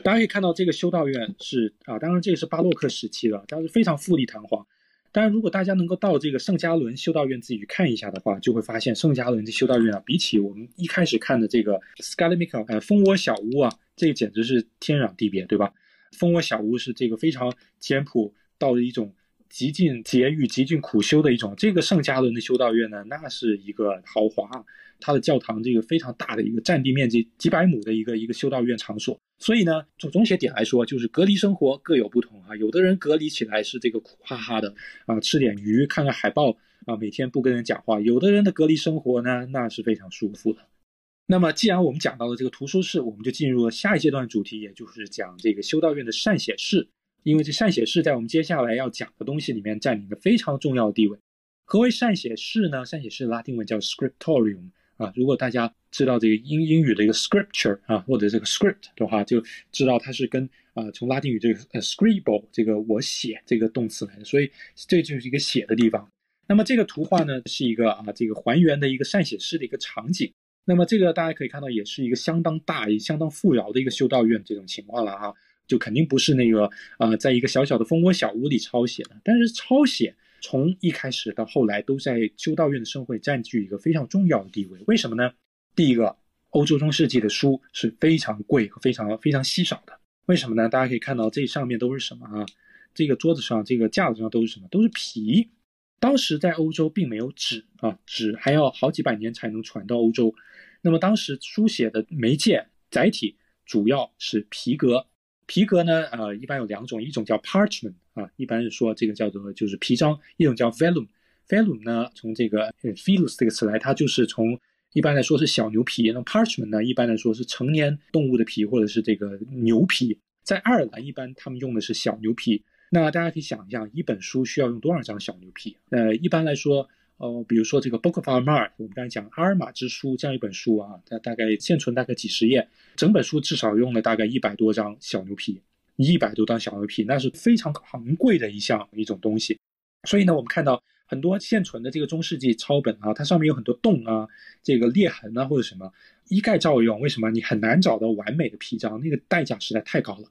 大家可以看到，这个修道院是啊，当然这个是巴洛克时期的，但是非常富丽堂皇。当然，如果大家能够到这个圣加伦修道院自己去看一下的话，就会发现圣加伦这修道院啊，比起我们一开始看的这个 s c a l a m i c a 呃蜂窝小屋啊，这个简直是天壤地别，对吧？蜂窝小屋是这个非常简朴到了一种极尽节欲、极尽苦修的一种。这个圣加仑的修道院呢，那是一个豪华。它的教堂这个非常大的一个占地面积几百亩的一个一个修道院场所，所以呢，从总写点来说，就是隔离生活各有不同啊。有的人隔离起来是这个苦哈哈的啊，吃点鱼，看看海报啊，每天不跟人讲话。有的人的隔离生活呢，那是非常舒服的。那么，既然我们讲到了这个图书室，我们就进入了下一阶段主题，也就是讲这个修道院的善写室。因为这善写室在我们接下来要讲的东西里面占领了非常重要的地位。何为善写室呢？善写室拉丁文叫 scriptorium。啊，如果大家知道这个英英语的一个 scripture 啊，或者这个 script 的话，就知道它是跟啊从拉丁语这个呃 scribble 这个我写这个动词来的，所以这就是一个写的地方。那么这个图画呢，是一个啊这个还原的一个善写诗的一个场景。那么这个大家可以看到，也是一个相当大也相当富饶的一个修道院这种情况了哈，就肯定不是那个呃在一个小小的蜂窝小屋里抄写的，但是抄写。从一开始到后来，都在修道院的生活占据一个非常重要的地位。为什么呢？第一个，欧洲中世纪的书是非常贵和非常非常稀少的。为什么呢？大家可以看到这上面都是什么啊？这个桌子上、这个架子上都是什么？都是皮。当时在欧洲并没有纸啊，纸还要好几百年才能传到欧洲。那么当时书写的媒介载体主要是皮革。皮革呢，呃，一般有两种，一种叫 parchment 啊，一般是说这个叫做就是皮张；一种叫 vellum。vellum 呢，从这个 velus 这个词来，它就是从一般来说是小牛皮。那 parchment 呢，一般来说是成年动物的皮或者是这个牛皮。在爱尔兰，一般他们用的是小牛皮。那大家可以想一下，一本书需要用多少张小牛皮？呃，一般来说。哦，比如说这个《Book of Armagh》，我们刚才讲《阿尔玛之书》这样一本书啊，它大概现存大概几十页，整本书至少用了大概一百多张小牛皮，一百多张小牛皮，那是非常昂贵的一项一种东西。所以呢，我们看到很多现存的这个中世纪抄本啊，它上面有很多洞啊，这个裂痕啊或者什么，一概照用。为什么？你很难找到完美的皮张，那个代价实在太高了。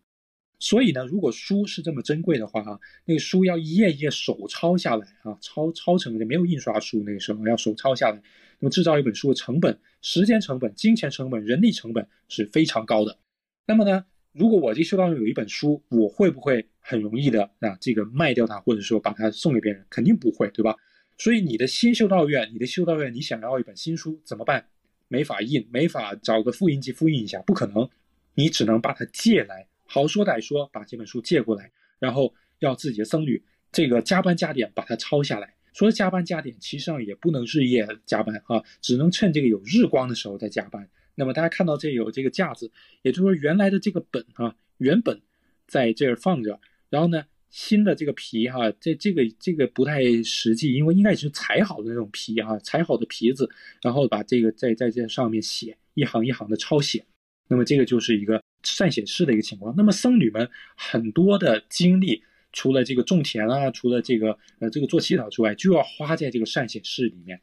所以呢，如果书是这么珍贵的话啊，那个书要一页一页手抄下来啊，抄抄成的没有印刷书那个时候要手抄下来，那么制造一本书的成本、时间成本、金钱成本、人力成本是非常高的。那么呢，如果我这修道院有一本书，我会不会很容易的啊这个卖掉它，或者说把它送给别人？肯定不会，对吧？所以你的新修道院，你的修道院，你想要一本新书怎么办？没法印，没法找个复印机复印一下，不可能，你只能把它借来。好说歹说，把这本书借过来，然后要自己的僧侣这个加班加点把它抄下来。说加班加点，其实上也不能日夜加班啊，只能趁这个有日光的时候再加班。那么大家看到这有这个架子，也就是说原来的这个本啊，原本在这儿放着，然后呢新的这个皮哈，这这个这个不太实际，因为应该也是裁好的那种皮啊，裁好的皮子，然后把这个在在这上面写一行一行的抄写。那么这个就是一个。善写诗的一个情况。那么僧侣们很多的精力，除了这个种田啊，除了这个呃这个做祈祷之外，就要花在这个善写诗里面。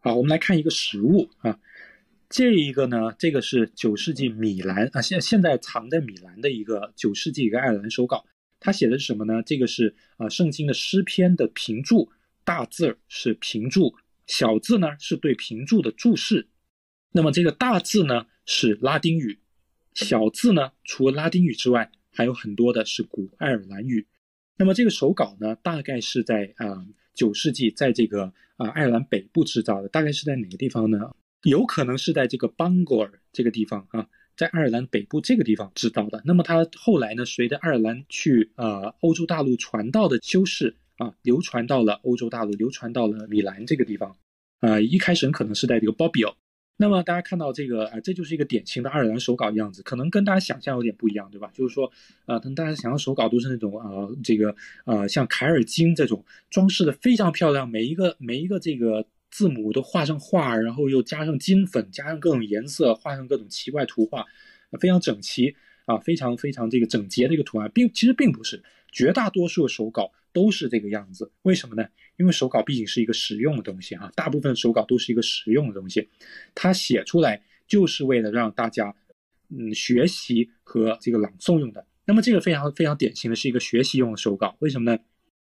好，我们来看一个实物啊，这一个呢，这个是九世纪米兰啊，现现在藏在米兰的一个九世纪一个爱尔兰手稿。它写的是什么呢？这个是啊圣经的诗篇的评注，大字儿是评注，小字呢是对评注的注释。那么这个大字呢是拉丁语。小字呢，除了拉丁语之外，还有很多的是古爱尔兰语。那么这个手稿呢，大概是在啊九世纪，在这个啊爱尔兰北部制造的，大概是在哪个地方呢？有可能是在这个邦戈尔这个地方啊，在爱尔兰北部这个地方制造的。那么它后来呢，随着爱尔兰去呃欧洲大陆传道的修士啊，流传到了欧洲大陆，流传到了米兰这个地方。啊，一开始可能是在这个 Bobbio。那么大家看到这个啊，这就是一个典型的爱尔兰手稿的样子，可能跟大家想象有点不一样，对吧？就是说，呃，跟大家想象手稿都是那种啊，这个呃，像凯尔金这种装饰的非常漂亮，每一个每一个这个字母都画上画，然后又加上金粉，加上各种颜色，画上各种奇怪图画，非常整齐啊，非常非常这个整洁的一个图案，并其实并不是绝大多数手稿都是这个样子，为什么呢？因为手稿毕竟是一个实用的东西啊，大部分手稿都是一个实用的东西，它写出来就是为了让大家嗯学习和这个朗诵用的。那么这个非常非常典型的是一个学习用的手稿，为什么呢？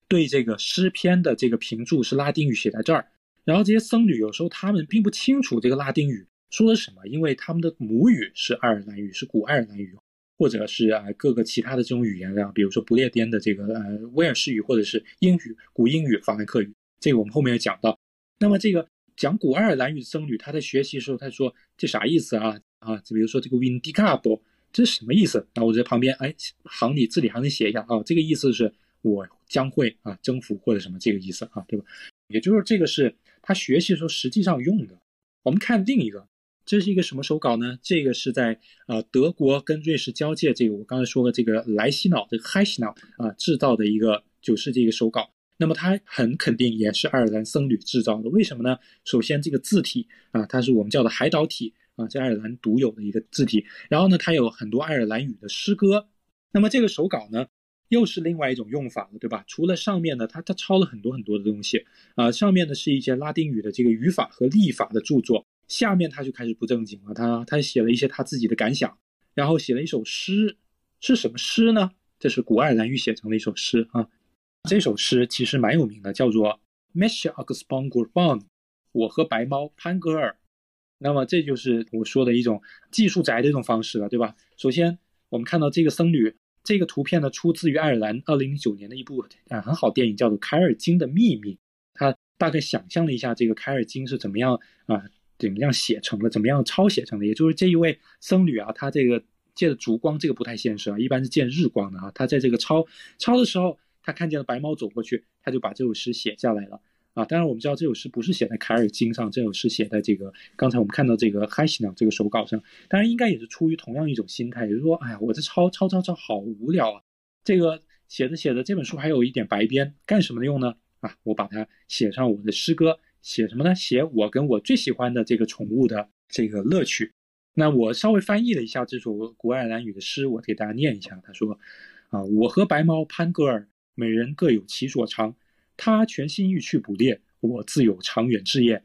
对这个诗篇的这个评注是拉丁语写在这儿，然后这些僧侣有时候他们并不清楚这个拉丁语说的什么，因为他们的母语是爱尔兰语，是古爱尔兰语。或者是啊各个其他的这种语言啊，比如说不列颠的这个呃威尔士语，或者是英语、古英语、法兰克语，这个我们后面要讲到。那么这个讲古爱尔兰语的僧侣，他在学习的时候，他说这啥意思啊？啊，就比如说这个 vindicabo，这是什么意思？那我在旁边哎行里字里行里写一下啊，这个意思是我将会啊征服或者什么这个意思啊，对吧？也就是这个是他学习的时候实际上用的。我们看另一个。这是一个什么手稿呢？这个是在呃德国跟瑞士交界，这个我刚才说的这个莱西瑙这个 h 希瑙啊制造的一个九世纪一个手稿。那么它很肯定也是爱尔兰僧侣制造的。为什么呢？首先这个字体啊，它是我们叫的海岛体啊，在爱尔兰独有的一个字体。然后呢，它有很多爱尔兰语的诗歌。那么这个手稿呢，又是另外一种用法了，对吧？除了上面呢，它它抄了很多很多的东西啊，上面呢是一些拉丁语的这个语法和历法的著作。下面他就开始不正经了，他他写了一些他自己的感想，然后写了一首诗，是什么诗呢？这是古爱尔兰语写成的一首诗啊。这首诗其实蛮有名的，叫做 m e s h a x p o n g u r b o n 我和白猫潘格尔。那么这就是我说的一种技术宅的一种方式了，对吧？首先我们看到这个僧侣，这个图片呢出自于爱尔兰二零零九年的一部啊很好电影，叫做《凯尔金的秘密》。他大概想象了一下这个凯尔金是怎么样啊。怎么样写成了？怎么样抄写成的？也就是这一位僧侣啊，他这个借的烛光，这个不太现实啊，一般是见日光的啊。他在这个抄抄的时候，他看见了白猫走过去，他就把这首诗写下来了啊。当然，我们知道这首诗不是写在凯尔经上，这首诗写在这个刚才我们看到这个海西呢这个手稿上。当然，应该也是出于同样一种心态，也就是说，哎呀，我这抄抄抄抄好无聊啊。这个写着写着，这本书还有一点白边，干什么用呢？啊，我把它写上我的诗歌。写什么呢？写我跟我最喜欢的这个宠物的这个乐趣。那我稍微翻译了一下这首古爱尔兰语的诗，我给大家念一下。他说：“啊，我和白猫潘格尔，每人各有其所长。他全心欲去捕猎，我自有长远志业。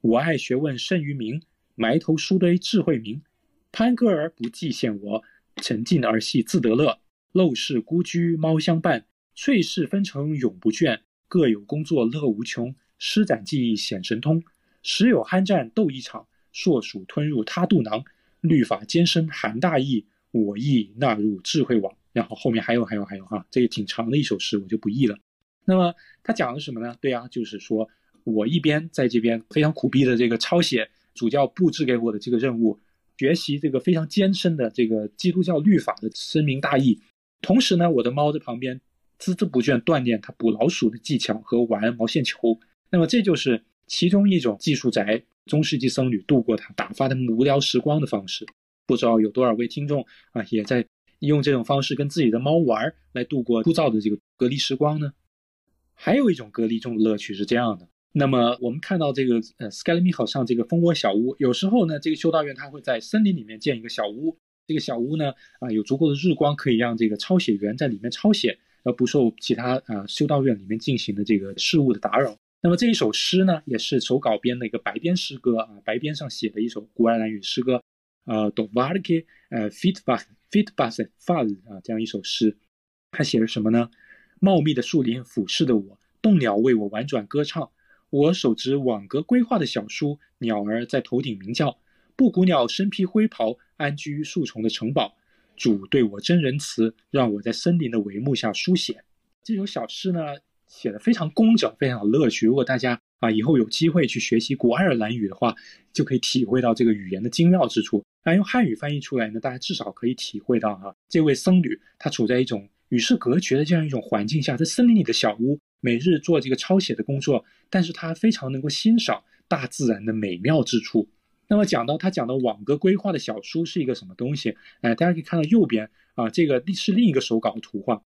我爱学问甚于民，埋头书堆智慧明。潘格尔不计羡我，沉浸而系自得乐。陋室孤居猫相伴，翠室分成永不倦。各有工作乐无穷。”施展技艺显神通，时有酣战斗一场，硕鼠吞入他肚囊，律法艰深含大义，我亦纳入智慧网。然后后面还有还有还有哈，这个挺长的一首诗，我就不译了。那么他讲的什么呢？对啊，就是说我一边在这边非常苦逼的这个抄写主教布置给我的这个任务，学习这个非常艰深的这个基督教律法的深明大义，同时呢，我的猫在旁边孜孜不倦锻炼它捕老鼠的技巧和玩毛线球。那么这就是其中一种技术宅中世纪僧侣度过他打发的无聊时光的方式。不知道有多少位听众啊，也在用这种方式跟自己的猫玩来度过枯燥的这个隔离时光呢？还有一种隔离中的乐趣是这样的。那么我们看到这个呃 s k a l i m i h 上这个蜂窝小屋，有时候呢，这个修道院它会在森林里面建一个小屋。这个小屋呢，啊，有足够的日光可以让这个抄写员在里面抄写，而不受其他啊修道院里面进行的这个事务的打扰。那么这一首诗呢，也是手稿编的一个白边诗歌啊，白边上写的一首古爱尔兰语诗歌，呃，do varke，呃，fitbas，fitbas fal 啊，这样一首诗，他写的什么呢？茂密的树林俯视的我，动鸟为我婉转歌唱，我手执网格规划的小书，鸟儿在头顶鸣叫，布谷鸟身披灰袍，安居于树丛的城堡，主对我真仁慈，让我在森林的帷幕下书写。这首小诗呢写的非常工整，非常有乐趣。如果大家啊以后有机会去学习古爱尔兰语的话，就可以体会到这个语言的精妙之处。那用汉语翻译出来呢，大家至少可以体会到哈，这位僧侣他处在一种与世隔绝的这样一种环境下，在森林里的小屋，每日做这个抄写的工作，但是他非常能够欣赏大自然的美妙之处。那么讲到他讲的网格规划的小书是一个什么东西？哎，大家可以看到右边啊，这个是另一个手稿的图画，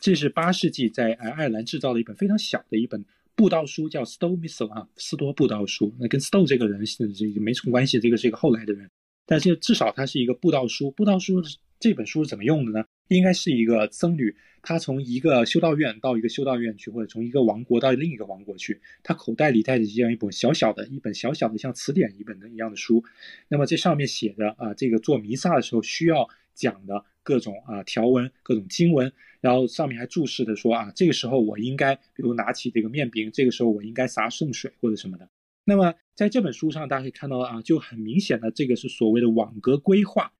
这是八世纪在爱尔兰制造的一本非常小的一本布道书，叫 Stow Missal 啊，斯多布道书。那跟 Stow 这个人是这个没什么关系，这个是一个后来的人，但是至少它是一个布道书。布道书这本书是怎么用的呢？应该是一个僧侣，他从一个修道院到一个修道院去，或者从一个王国到另一个王国去，他口袋里带着这样一本小小的、一本小小的像词典一本的一样的书。那么这上面写的啊，这个做弥撒的时候需要讲的各种啊条文、各种经文，然后上面还注释的说啊，这个时候我应该比如拿起这个面饼，这个时候我应该撒圣水或者什么的。那么在这本书上，大家可以看到啊，就很明显的这个是所谓的网格规划。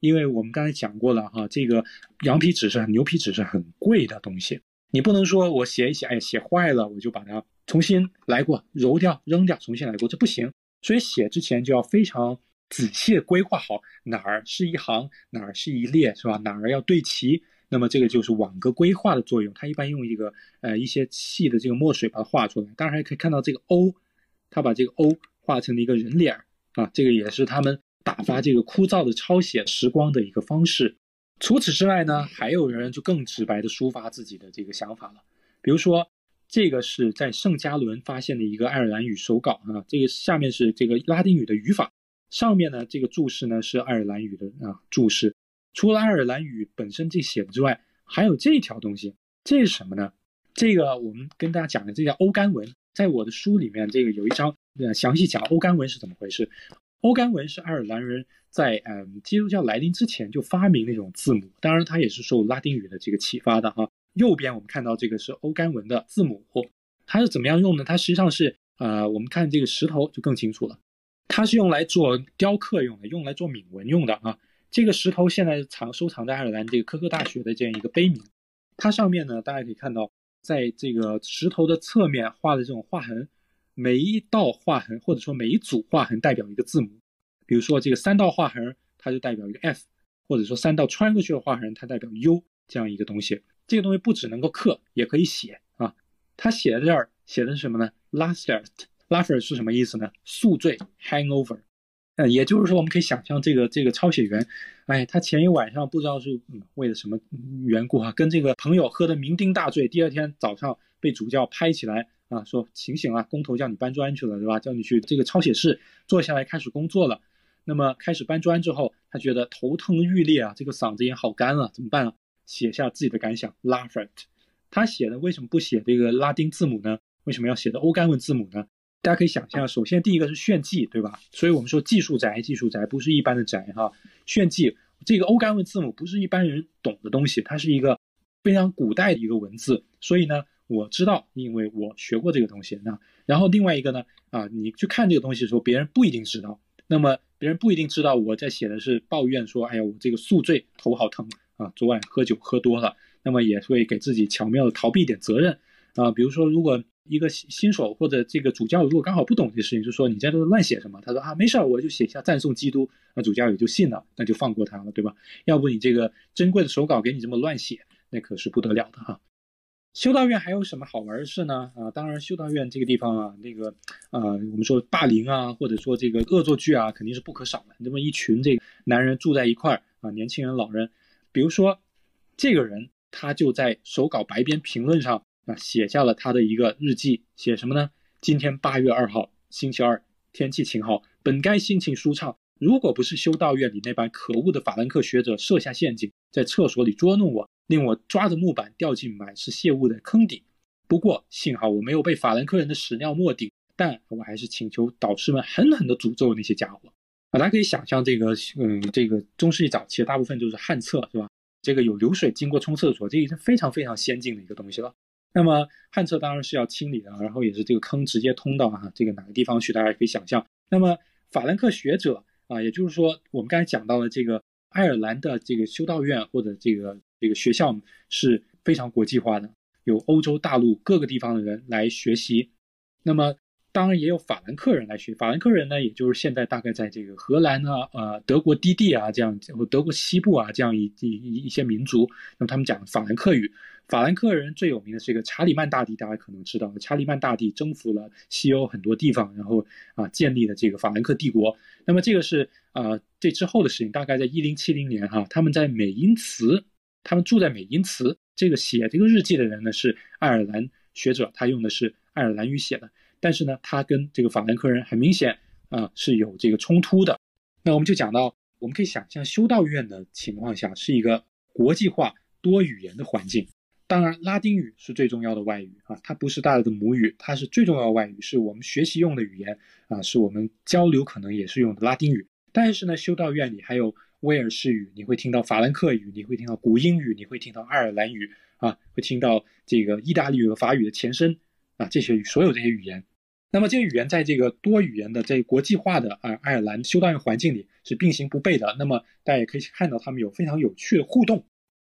因为我们刚才讲过了哈，这个羊皮纸是很牛皮纸是很贵的东西，你不能说我写一写，哎，写坏了我就把它重新来过，揉掉扔掉，重新来过，这不行。所以写之前就要非常仔细规划好哪儿是一行，哪儿是一列，是吧？哪儿要对齐。那么这个就是网格规划的作用，它一般用一个呃一些细的这个墨水把它画出来。当然还可以看到这个 O，他把这个 O 画成了一个人脸啊，这个也是他们。打发这个枯燥的抄写时光的一个方式。除此之外呢，还有人就更直白的抒发自己的这个想法了。比如说，这个是在圣加伦发现的一个爱尔兰语手稿啊，这个下面是这个拉丁语的语法，上面呢这个注释呢是爱尔兰语的啊注释。除了爱尔兰语本身这写的之外，还有这条东西，这是什么呢？这个我们跟大家讲的这叫欧干文，在我的书里面这个有一章呃详细讲欧干文是怎么回事。欧甘文是爱尔兰人在嗯基督教来临之前就发明那种字母，当然它也是受拉丁语的这个启发的哈。右边我们看到这个是欧甘文的字母，它是怎么样用呢？它实际上是呃，我们看这个石头就更清楚了，它是用来做雕刻用的，用来做铭文用的啊。这个石头现在藏收藏在爱尔兰这个科克大学的这样一个碑铭，它上面呢大家可以看到，在这个石头的侧面画的这种划痕。每一道划痕，或者说每一组划痕代表一个字母，比如说这个三道划痕，它就代表一个 F，或者说三道穿过去的划痕，它代表 U 这样一个东西。这个东西不只能够刻，也可以写啊。它写在这儿写的是什么呢？Last，Last 是什么意思呢？宿醉，Hangover。嗯，也就是说，我们可以想象这个这个抄写员，哎，他前一晚上不知道是嗯为了什么缘故哈，跟这个朋友喝得酩酊大醉，第二天早上被主教拍起来。啊，说醒醒啊，工头叫你搬砖去了，对吧？叫你去这个抄写室坐下来开始工作了。那么开始搬砖之后，他觉得头疼欲裂啊，这个嗓子也好干啊，怎么办啊？写下自己的感想。Lafert，他写的为什么不写这个拉丁字母呢？为什么要写的欧干文字母呢？大家可以想象，首先第一个是炫技，对吧？所以我们说技术宅，技术宅不是一般的宅哈。炫技，这个欧干文字母不是一般人懂的东西，它是一个非常古代的一个文字，所以呢。我知道，因为我学过这个东西。那然后另外一个呢？啊，你去看这个东西的时候，别人不一定知道。那么别人不一定知道我在写的是抱怨说，哎呀，我这个宿醉，头好疼啊，昨晚喝酒喝多了。那么也会给自己巧妙的逃避一点责任啊。比如说，如果一个新手或者这个主教如果刚好不懂这事情，就说你在这乱写什么？他说啊，没事儿，我就写一下赞颂基督。那主教也就信了，那就放过他了，对吧？要不你这个珍贵的手稿给你这么乱写，那可是不得了的哈。修道院还有什么好玩的事呢？啊，当然，修道院这个地方啊，那个，呃，我们说霸凌啊，或者说这个恶作剧啊，肯定是不可少的。那么一群这个男人住在一块儿啊，年轻人、老人，比如说，这个人他就在手稿白边评论上啊写下了他的一个日记，写什么呢？今天八月二号，星期二，天气晴好，本该心情舒畅，如果不是修道院里那帮可恶的法兰克学者设下陷阱，在厕所里捉弄我。令我抓着木板掉进满是泄物的坑底，不过幸好我没有被法兰克人的屎尿没顶，但我还是请求导师们狠狠地诅咒那些家伙。啊，大家可以想象这个，嗯，这个中世纪早期大部分就是旱厕，是吧？这个有流水经过冲厕所，这已经非常非常先进的一个东西了。那么旱厕当然是要清理的，然后也是这个坑直接通到啊这个哪个地方去，大家可以想象。那么法兰克学者啊，也就是说我们刚才讲到了这个爱尔兰的这个修道院或者这个。这个学校是非常国际化的，有欧洲大陆各个地方的人来学习。那么当然也有法兰克人来学，法兰克人呢，也就是现在大概在这个荷兰啊、呃德国低地啊这样，或德国西部啊这样一一一些民族，那么他们讲法兰克语。法兰克人最有名的是一个查理曼大帝，大家可能知道，查理曼大帝征服了西欧很多地方，然后啊建立了这个法兰克帝国。那么这个是啊这之后的事情，大概在一零七零年哈，他们在美因茨，他们住在美因茨。这个写这个日记的人呢是爱尔兰学者，他用的是爱尔兰语写的，但是呢他跟这个法兰克人很明显啊是有这个冲突的。那我们就讲到，我们可以想象修道院的情况下是一个国际化多语言的环境。当然，拉丁语是最重要的外语啊，它不是大家的母语，它是最重要的外语，是我们学习用的语言啊，是我们交流可能也是用的拉丁语。但是呢，修道院里还有威尔士语，你会听到法兰克语，你会听到古英语，你会听到爱尔兰语啊，会听到这个意大利语和法语的前身啊，这些所有这些语言。那么这些语言在这个多语言的这国际化的啊爱尔兰修道院环境里是并行不悖的。那么大家也可以看到，他们有非常有趣的互动。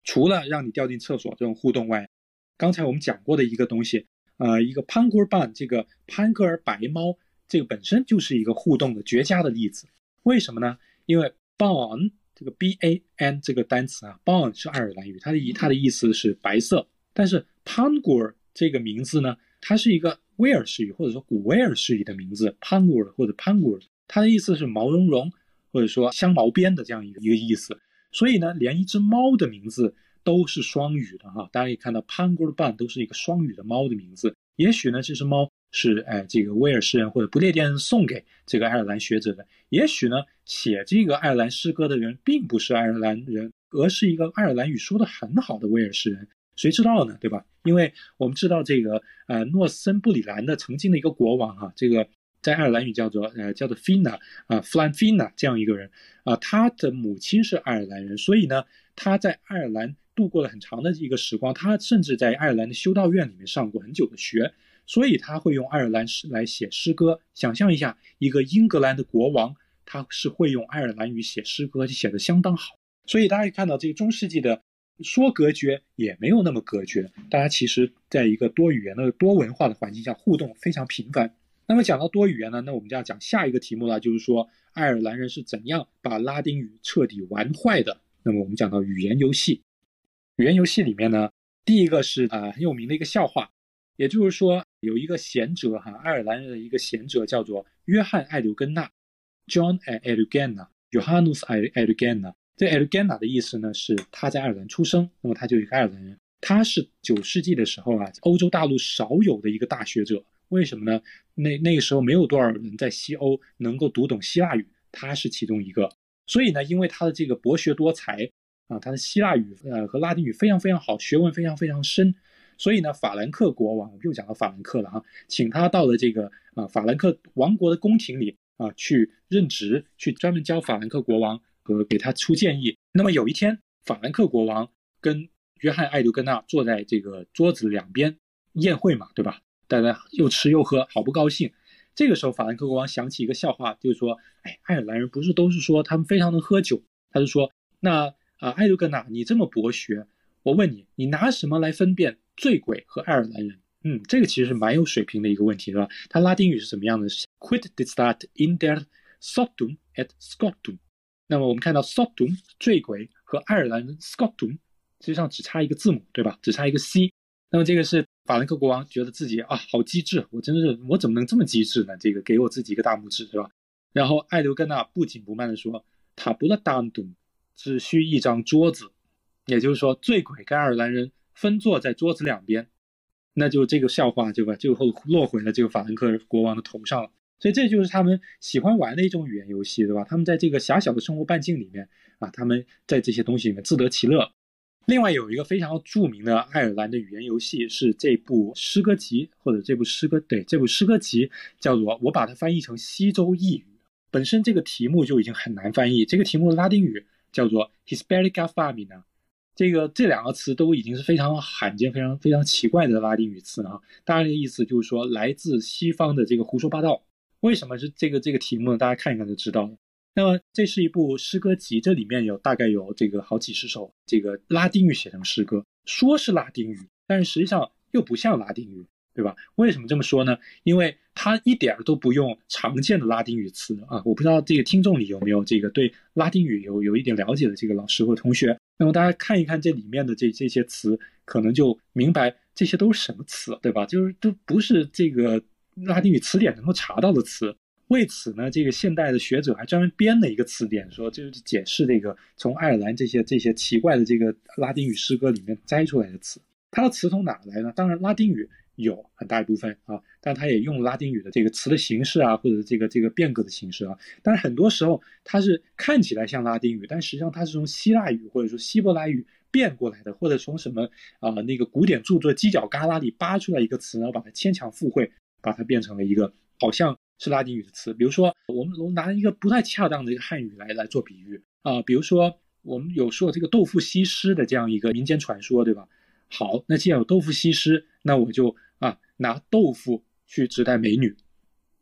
除了让你掉进厕所这种互动外，刚才我们讲过的一个东西，呃，一个潘格尔班，这个潘格尔白猫，这个本身就是一个互动的绝佳的例子。为什么呢？因为 ban 这个 b a n 这个单词啊，ban 是爱尔兰语，它的意它的意思是白色。但是 Pangur 这个名字呢，它是一个威尔士语或者说古威尔士语的名字，，Pangur 或者 Pangur，，它的意思是毛茸茸或者说镶毛边的这样一个一个意思。所以呢，连一只猫的名字都是双语的哈。大家可以看到 Pangur b a n 都是一个双语的猫的名字。也许呢，这只猫是哎这个威尔士人或者不列颠人送给这个爱尔兰学者的。也许呢，写这个爱尔兰诗歌的人并不是爱尔兰人，而是一个爱尔兰语说的很好的威尔士人。谁知道呢？对吧？因为我们知道这个呃诺森布里兰的曾经的一个国王哈，这个。在爱尔兰语叫做呃叫做 Fina 啊 Flanfina 这样一个人啊，他的母亲是爱尔兰人，所以呢他在爱尔兰度过了很长的一个时光，他甚至在爱尔兰的修道院里面上过很久的学，所以他会用爱尔兰诗来写诗歌。想象一下，一个英格兰的国王，他是会用爱尔兰语写诗歌，写的相当好。所以大家看到，这个中世纪的说隔绝也没有那么隔绝，大家其实在一个多语言的多文化的环境下互动非常频繁。那么讲到多语言呢，那我们就要讲下一个题目了，就是说爱尔兰人是怎样把拉丁语彻底玩坏的。那么我们讲到语言游戏，语言游戏里面呢，第一个是啊很有名的一个笑话，也就是说有一个贤者哈，爱尔兰人的一个贤者叫做约翰艾留根纳，John e l u g e n a Johannes e l u g e n a 这 e l u g e n a 的意思呢是他在爱尔兰出生，那么他就是一个爱尔兰人，他是九世纪的时候啊，欧洲大陆少有的一个大学者。为什么呢？那那个时候没有多少人在西欧能够读懂希腊语，他是其中一个。所以呢，因为他的这个博学多才啊，他的希腊语呃和拉丁语非常非常好，学问非常非常深。所以呢，法兰克国王又讲到法兰克了哈，请他到了这个啊法兰克王国的宫廷里啊去任职，去专门教法兰克国王和给他出建议。那么有一天，法兰克国王跟约翰艾留根纳坐在这个桌子两边宴会嘛，对吧？大家又吃又喝，好不高兴。这个时候，法兰克国王想起一个笑话，就是说：“哎，爱尔兰人不是都是说他们非常能喝酒？”他就说：“那啊，艾德格纳，你这么博学，我问你，你拿什么来分辨醉鬼和爱尔兰人？”嗯，这个其实是蛮有水平的一个问题，是吧？他拉丁语是什么样的？Quid distat in der Scotum et Scotum。那么我们看到 Scotum 醉鬼和爱尔兰人 Scotum 实际上只差一个字母，对吧？只差一个 C。那么这个是。法兰克国王觉得自己啊好机智，我真的是我怎么能这么机智呢？这个给我自己一个大拇指，是吧？然后艾留根纳不紧不慢地说：“塔布拉丹杜只需一张桌子，也就是说，醉鬼跟爱尔兰人分坐在桌子两边，那就这个笑话就把最后落回了这个法兰克国王的头上了。所以这就是他们喜欢玩的一种语言游戏，对吧？他们在这个狭小的生活半径里面啊，他们在这些东西里面自得其乐。”另外有一个非常著名的爱尔兰的语言游戏是这部诗歌集，或者这部诗歌对这部诗歌集叫做我把它翻译成西周异语。本身这个题目就已经很难翻译，这个题目的拉丁语叫做 Hispanica Famina，这个这两个词都已经是非常罕见、非常非常奇怪的拉丁语词啊。大概的意思就是说来自西方的这个胡说八道。为什么是这个这个题目呢？大家看一看就知道了。那么这是一部诗歌集，这里面有大概有这个好几十首这个拉丁语写成诗歌，说是拉丁语，但是实际上又不像拉丁语，对吧？为什么这么说呢？因为它一点都不用常见的拉丁语词啊！我不知道这个听众里有没有这个对拉丁语有有一点了解的这个老师或同学。那么大家看一看这里面的这这些词，可能就明白这些都是什么词，对吧？就是都不是这个拉丁语词典能够查到的词。为此呢，这个现代的学者还专门编了一个词典，说就是解释这个从爱尔兰这些这些奇怪的这个拉丁语诗歌里面摘出来的词。它的词从哪来呢？当然，拉丁语有很大一部分啊，但它也用拉丁语的这个词的形式啊，或者这个这个变革的形式啊。但是很多时候它是看起来像拉丁语，但实际上它是从希腊语或者说希伯来语变过来的，或者从什么啊那个古典著作犄角旮旯里扒出来一个词，然后把它牵强附会，把它变成了一个好像。是拉丁语的词，比如说，我们拿一个不太恰当的一个汉语来来做比喻啊，比如说，我们有说这个豆腐西施的这样一个民间传说，对吧？好，那既然有豆腐西施，那我就啊拿豆腐去指代美女，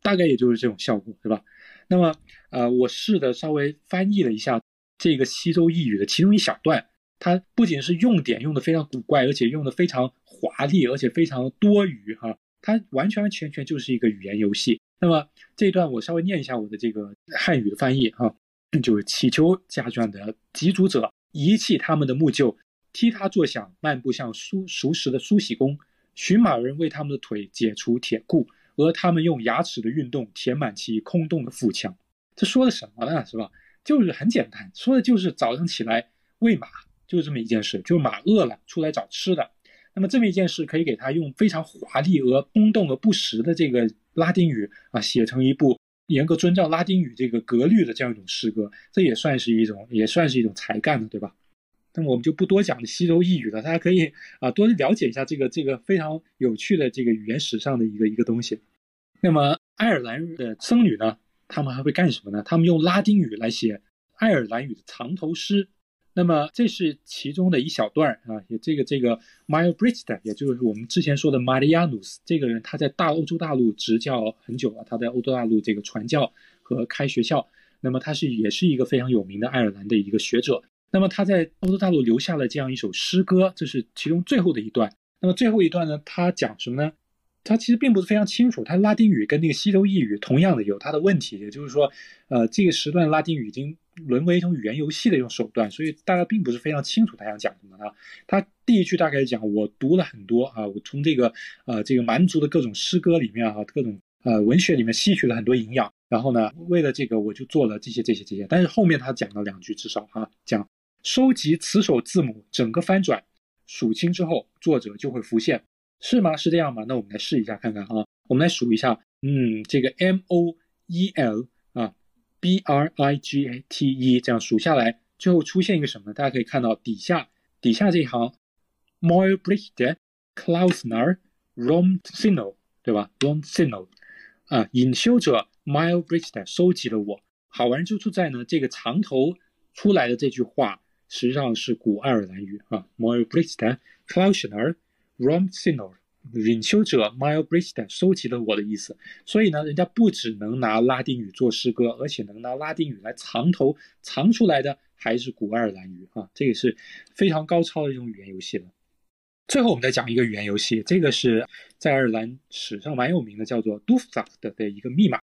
大概也就是这种效果，对吧？那么，呃，我试着稍微翻译了一下这个西周异语的其中一小段，它不仅是用典用的非常古怪，而且用的非常华丽，而且非常多余哈，它完全完全全就是一个语言游戏。那么这一段我稍微念一下我的这个汉语的翻译哈，就是祈求家眷的祭祖者遗弃他们的木臼，踢踏作响，漫步向熟熟识的梳洗工，驯马人为他们的腿解除铁固，而他们用牙齿的运动填满其空洞的腹腔。这说的什么呢？是吧？就是很简单，说的就是早上起来喂马，就是这么一件事，就是马饿了出来找吃的。那么这么一件事，可以给他用非常华丽而空洞而不实的这个拉丁语啊，写成一部严格遵照拉丁语这个格律的这样一种诗歌，这也算是一种，也算是一种才干了，对吧？那么我们就不多讲西周异语了，大家可以啊多了解一下这个这个非常有趣的这个语言史上的一个一个东西。那么爱尔兰的僧侣呢，他们还会干什么呢？他们用拉丁语来写爱尔兰语的藏头诗。那么这是其中的一小段啊，也这个这个 m y l e b r i s t 也就是我们之前说的 Marianus 这个人，他在大欧洲大陆执教很久了，他在欧洲大陆这个传教和开学校。那么他是也是一个非常有名的爱尔兰的一个学者。那么他在欧洲大陆留下了这样一首诗歌，这是其中最后的一段。那么最后一段呢，他讲什么呢？他其实并不是非常清楚，他拉丁语跟那个西周异语同样的有他的问题，也就是说，呃，这个时段拉丁语已经沦为一种语言游戏的一种手段，所以大家并不是非常清楚他想讲什么啊。他第一句大概讲，我读了很多啊，我从这个呃这个蛮族的各种诗歌里面啊，各种呃文学里面吸取了很多营养，然后呢，为了这个我就做了这些这些这些。但是后面他讲了两句，至少哈讲收集词首字母，整个翻转数清之后，作者就会浮现。是吗？是这样吗？那我们来试一下看看啊。我们来数一下，嗯，这个 M O E L 啊，B R I G A T E 这样数下来，最后出现一个什么？大家可以看到底下底下这一行 m o r e b r i c h Klausner Romsino，对吧？Romsino 啊，隐修者，Mile b r i c h 收集了我。好玩之处在呢，这个长头出来的这句话实际上是古爱尔兰语啊 m o r e b r i c h Klausner。Romsino 隐修者，Mile b r i s t o n 收集了我的意思，所以呢，人家不只能拿拉丁语做诗歌，而且能拿拉丁语来藏头，藏出来的还是古爱尔兰语啊，这个是非常高超的一种语言游戏了。最后我们再讲一个语言游戏，这个是在爱尔兰史上蛮有名的，叫做 d u f s a c k 的一个密码。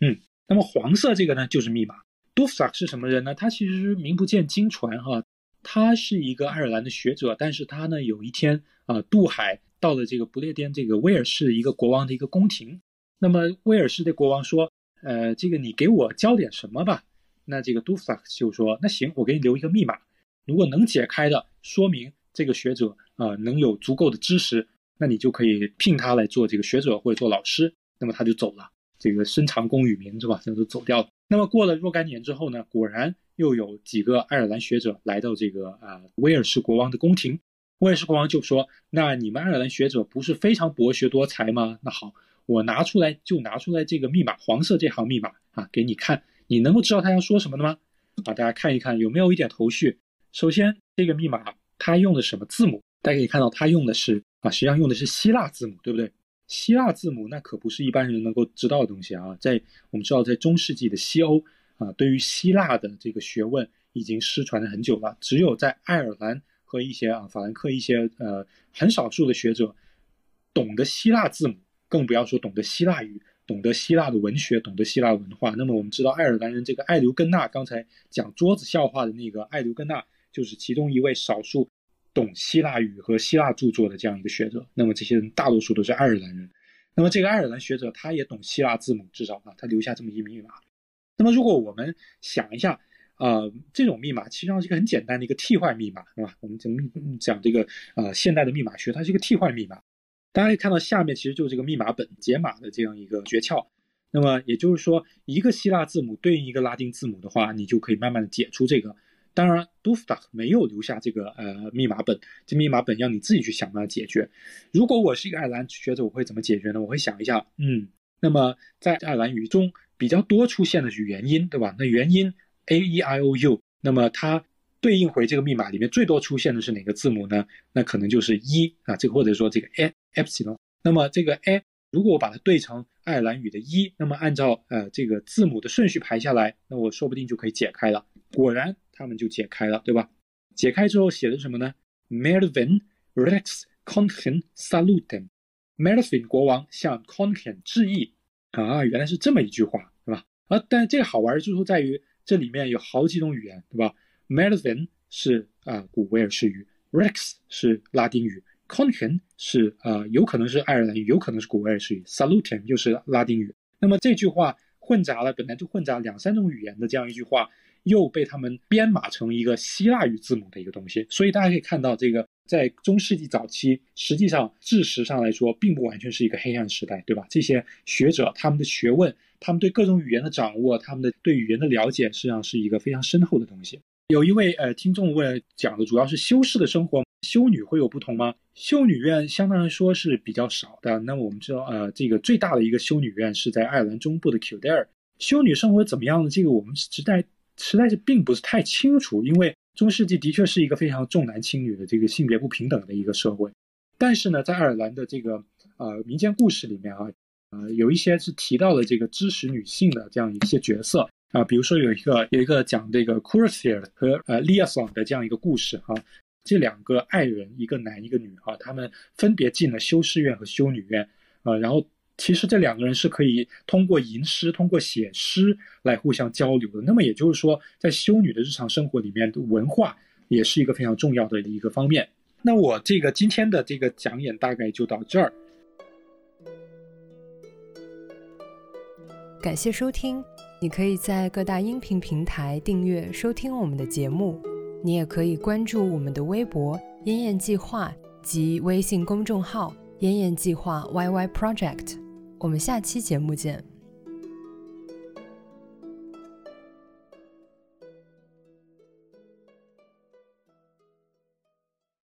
嗯，那么黄色这个呢就是密码。d u f s a c k 是什么人呢？他其实名不见经传哈。他是一个爱尔兰的学者，但是他呢有一天啊渡海到了这个不列颠这个威尔士一个国王的一个宫廷，那么威尔士的国王说，呃，这个你给我教点什么吧？那这个杜萨克就说，那行，我给你留一个密码，如果能解开的，说明这个学者啊能有足够的知识，那你就可以聘他来做这个学者或者做老师。那么他就走了，这个深藏功与名是吧？这就走掉了。那么过了若干年之后呢，果然。又有几个爱尔兰学者来到这个啊威尔士国王的宫廷，威尔士国王就说：“那你们爱尔兰学者不是非常博学多才吗？那好，我拿出来就拿出来这个密码，黄色这行密码啊，给你看，你能够知道他要说什么的吗？啊，大家看一看有没有一点头绪。首先，这个密码它用的什么字母？大家可以看到，它用的是啊，实际上用的是希腊字母，对不对？希腊字母那可不是一般人能够知道的东西啊，在我们知道，在中世纪的西欧。啊，对于希腊的这个学问已经失传了很久了，只有在爱尔兰和一些啊法兰克一些呃很少数的学者懂得希腊字母，更不要说懂得希腊语，懂得希腊的文学，懂得希腊文化。那么我们知道，爱尔兰人这个艾留根纳，刚才讲桌子笑话的那个艾留根纳，就是其中一位少数懂希腊语和希腊著作的这样一个学者。那么这些人大多数都是爱尔兰人。那么这个爱尔兰学者他也懂希腊字母，至少啊，他留下这么一密码。那么如果我们想一下。呃，这种密码其实上是一个很简单的一个替换密码，对吧？我们讲讲这个呃现代的密码学，它是一个替换密码。大家可以看到下面其实就是这个密码本解码的这样一个诀窍。那么也就是说，一个希腊字母对应一个拉丁字母的话，你就可以慢慢的解出这个。当然，杜夫达没有留下这个呃密码本，这密码本要你自己去想办法解决。如果我是一个爱尔兰学者，我会怎么解决呢？我会想一下，嗯，那么在爱尔兰语中比较多出现的是元音，对吧？那元音。a e i o u，那么它对应回这个密码里面最多出现的是哪个字母呢？那可能就是一啊，这个或者说这个 a epsilon。那么这个 a 如果我把它对成爱尔兰语的一，那么按照呃这个字母的顺序排下来，那我说不定就可以解开了。果然他们就解开了，对吧？解开之后写的什么呢？Melvin Rex Concan Salutem。Melvin 国王向 Concan 致意啊，原来是这么一句话，啊，但这个好玩之处在于。这里面有好几种语言，对吧？Melvin 是啊古威尔士语，Rex 是拉丁语，Concan 是啊有可能是爱尔兰语，有可能是古威尔士语，Salutem 又是拉丁语。那么这句话混杂了本来就混杂两三种语言的这样一句话，又被他们编码成一个希腊语字母的一个东西。所以大家可以看到，这个在中世纪早期，实际上事实上来说，并不完全是一个黑暗时代，对吧？这些学者他们的学问。他们对各种语言的掌握，他们的对语言的了解，实际上是一个非常深厚的东西。有一位呃听众问，讲的主要是修士的生活，修女会有不同吗？修女院相对来说是比较少的。那我们知道，呃，这个最大的一个修女院是在爱尔兰中部的 Kildare。修女生活怎么样呢？这个我们实在实在是并不是太清楚，因为中世纪的确是一个非常重男轻女的这个性别不平等的一个社会。但是呢，在爱尔兰的这个呃民间故事里面啊。呃，有一些是提到了这个知识女性的这样一些角色啊，比如说有一个有一个讲这个 c u r s i e r 和呃 Liason 的这样一个故事哈，这两个爱人，一个男一个女哈，他们分别进了修士院和修女院啊，然后其实这两个人是可以通过吟诗、通过写诗来互相交流的。那么也就是说，在修女的日常生活里面，文化也是一个非常重要的一个方面。那我这个今天的这个讲演大概就到这儿。感谢收听，你可以在各大音频平台订阅收听我们的节目，你也可以关注我们的微博“燕燕计划”及微信公众号“燕燕计划 YY Project”。我们下期节目见。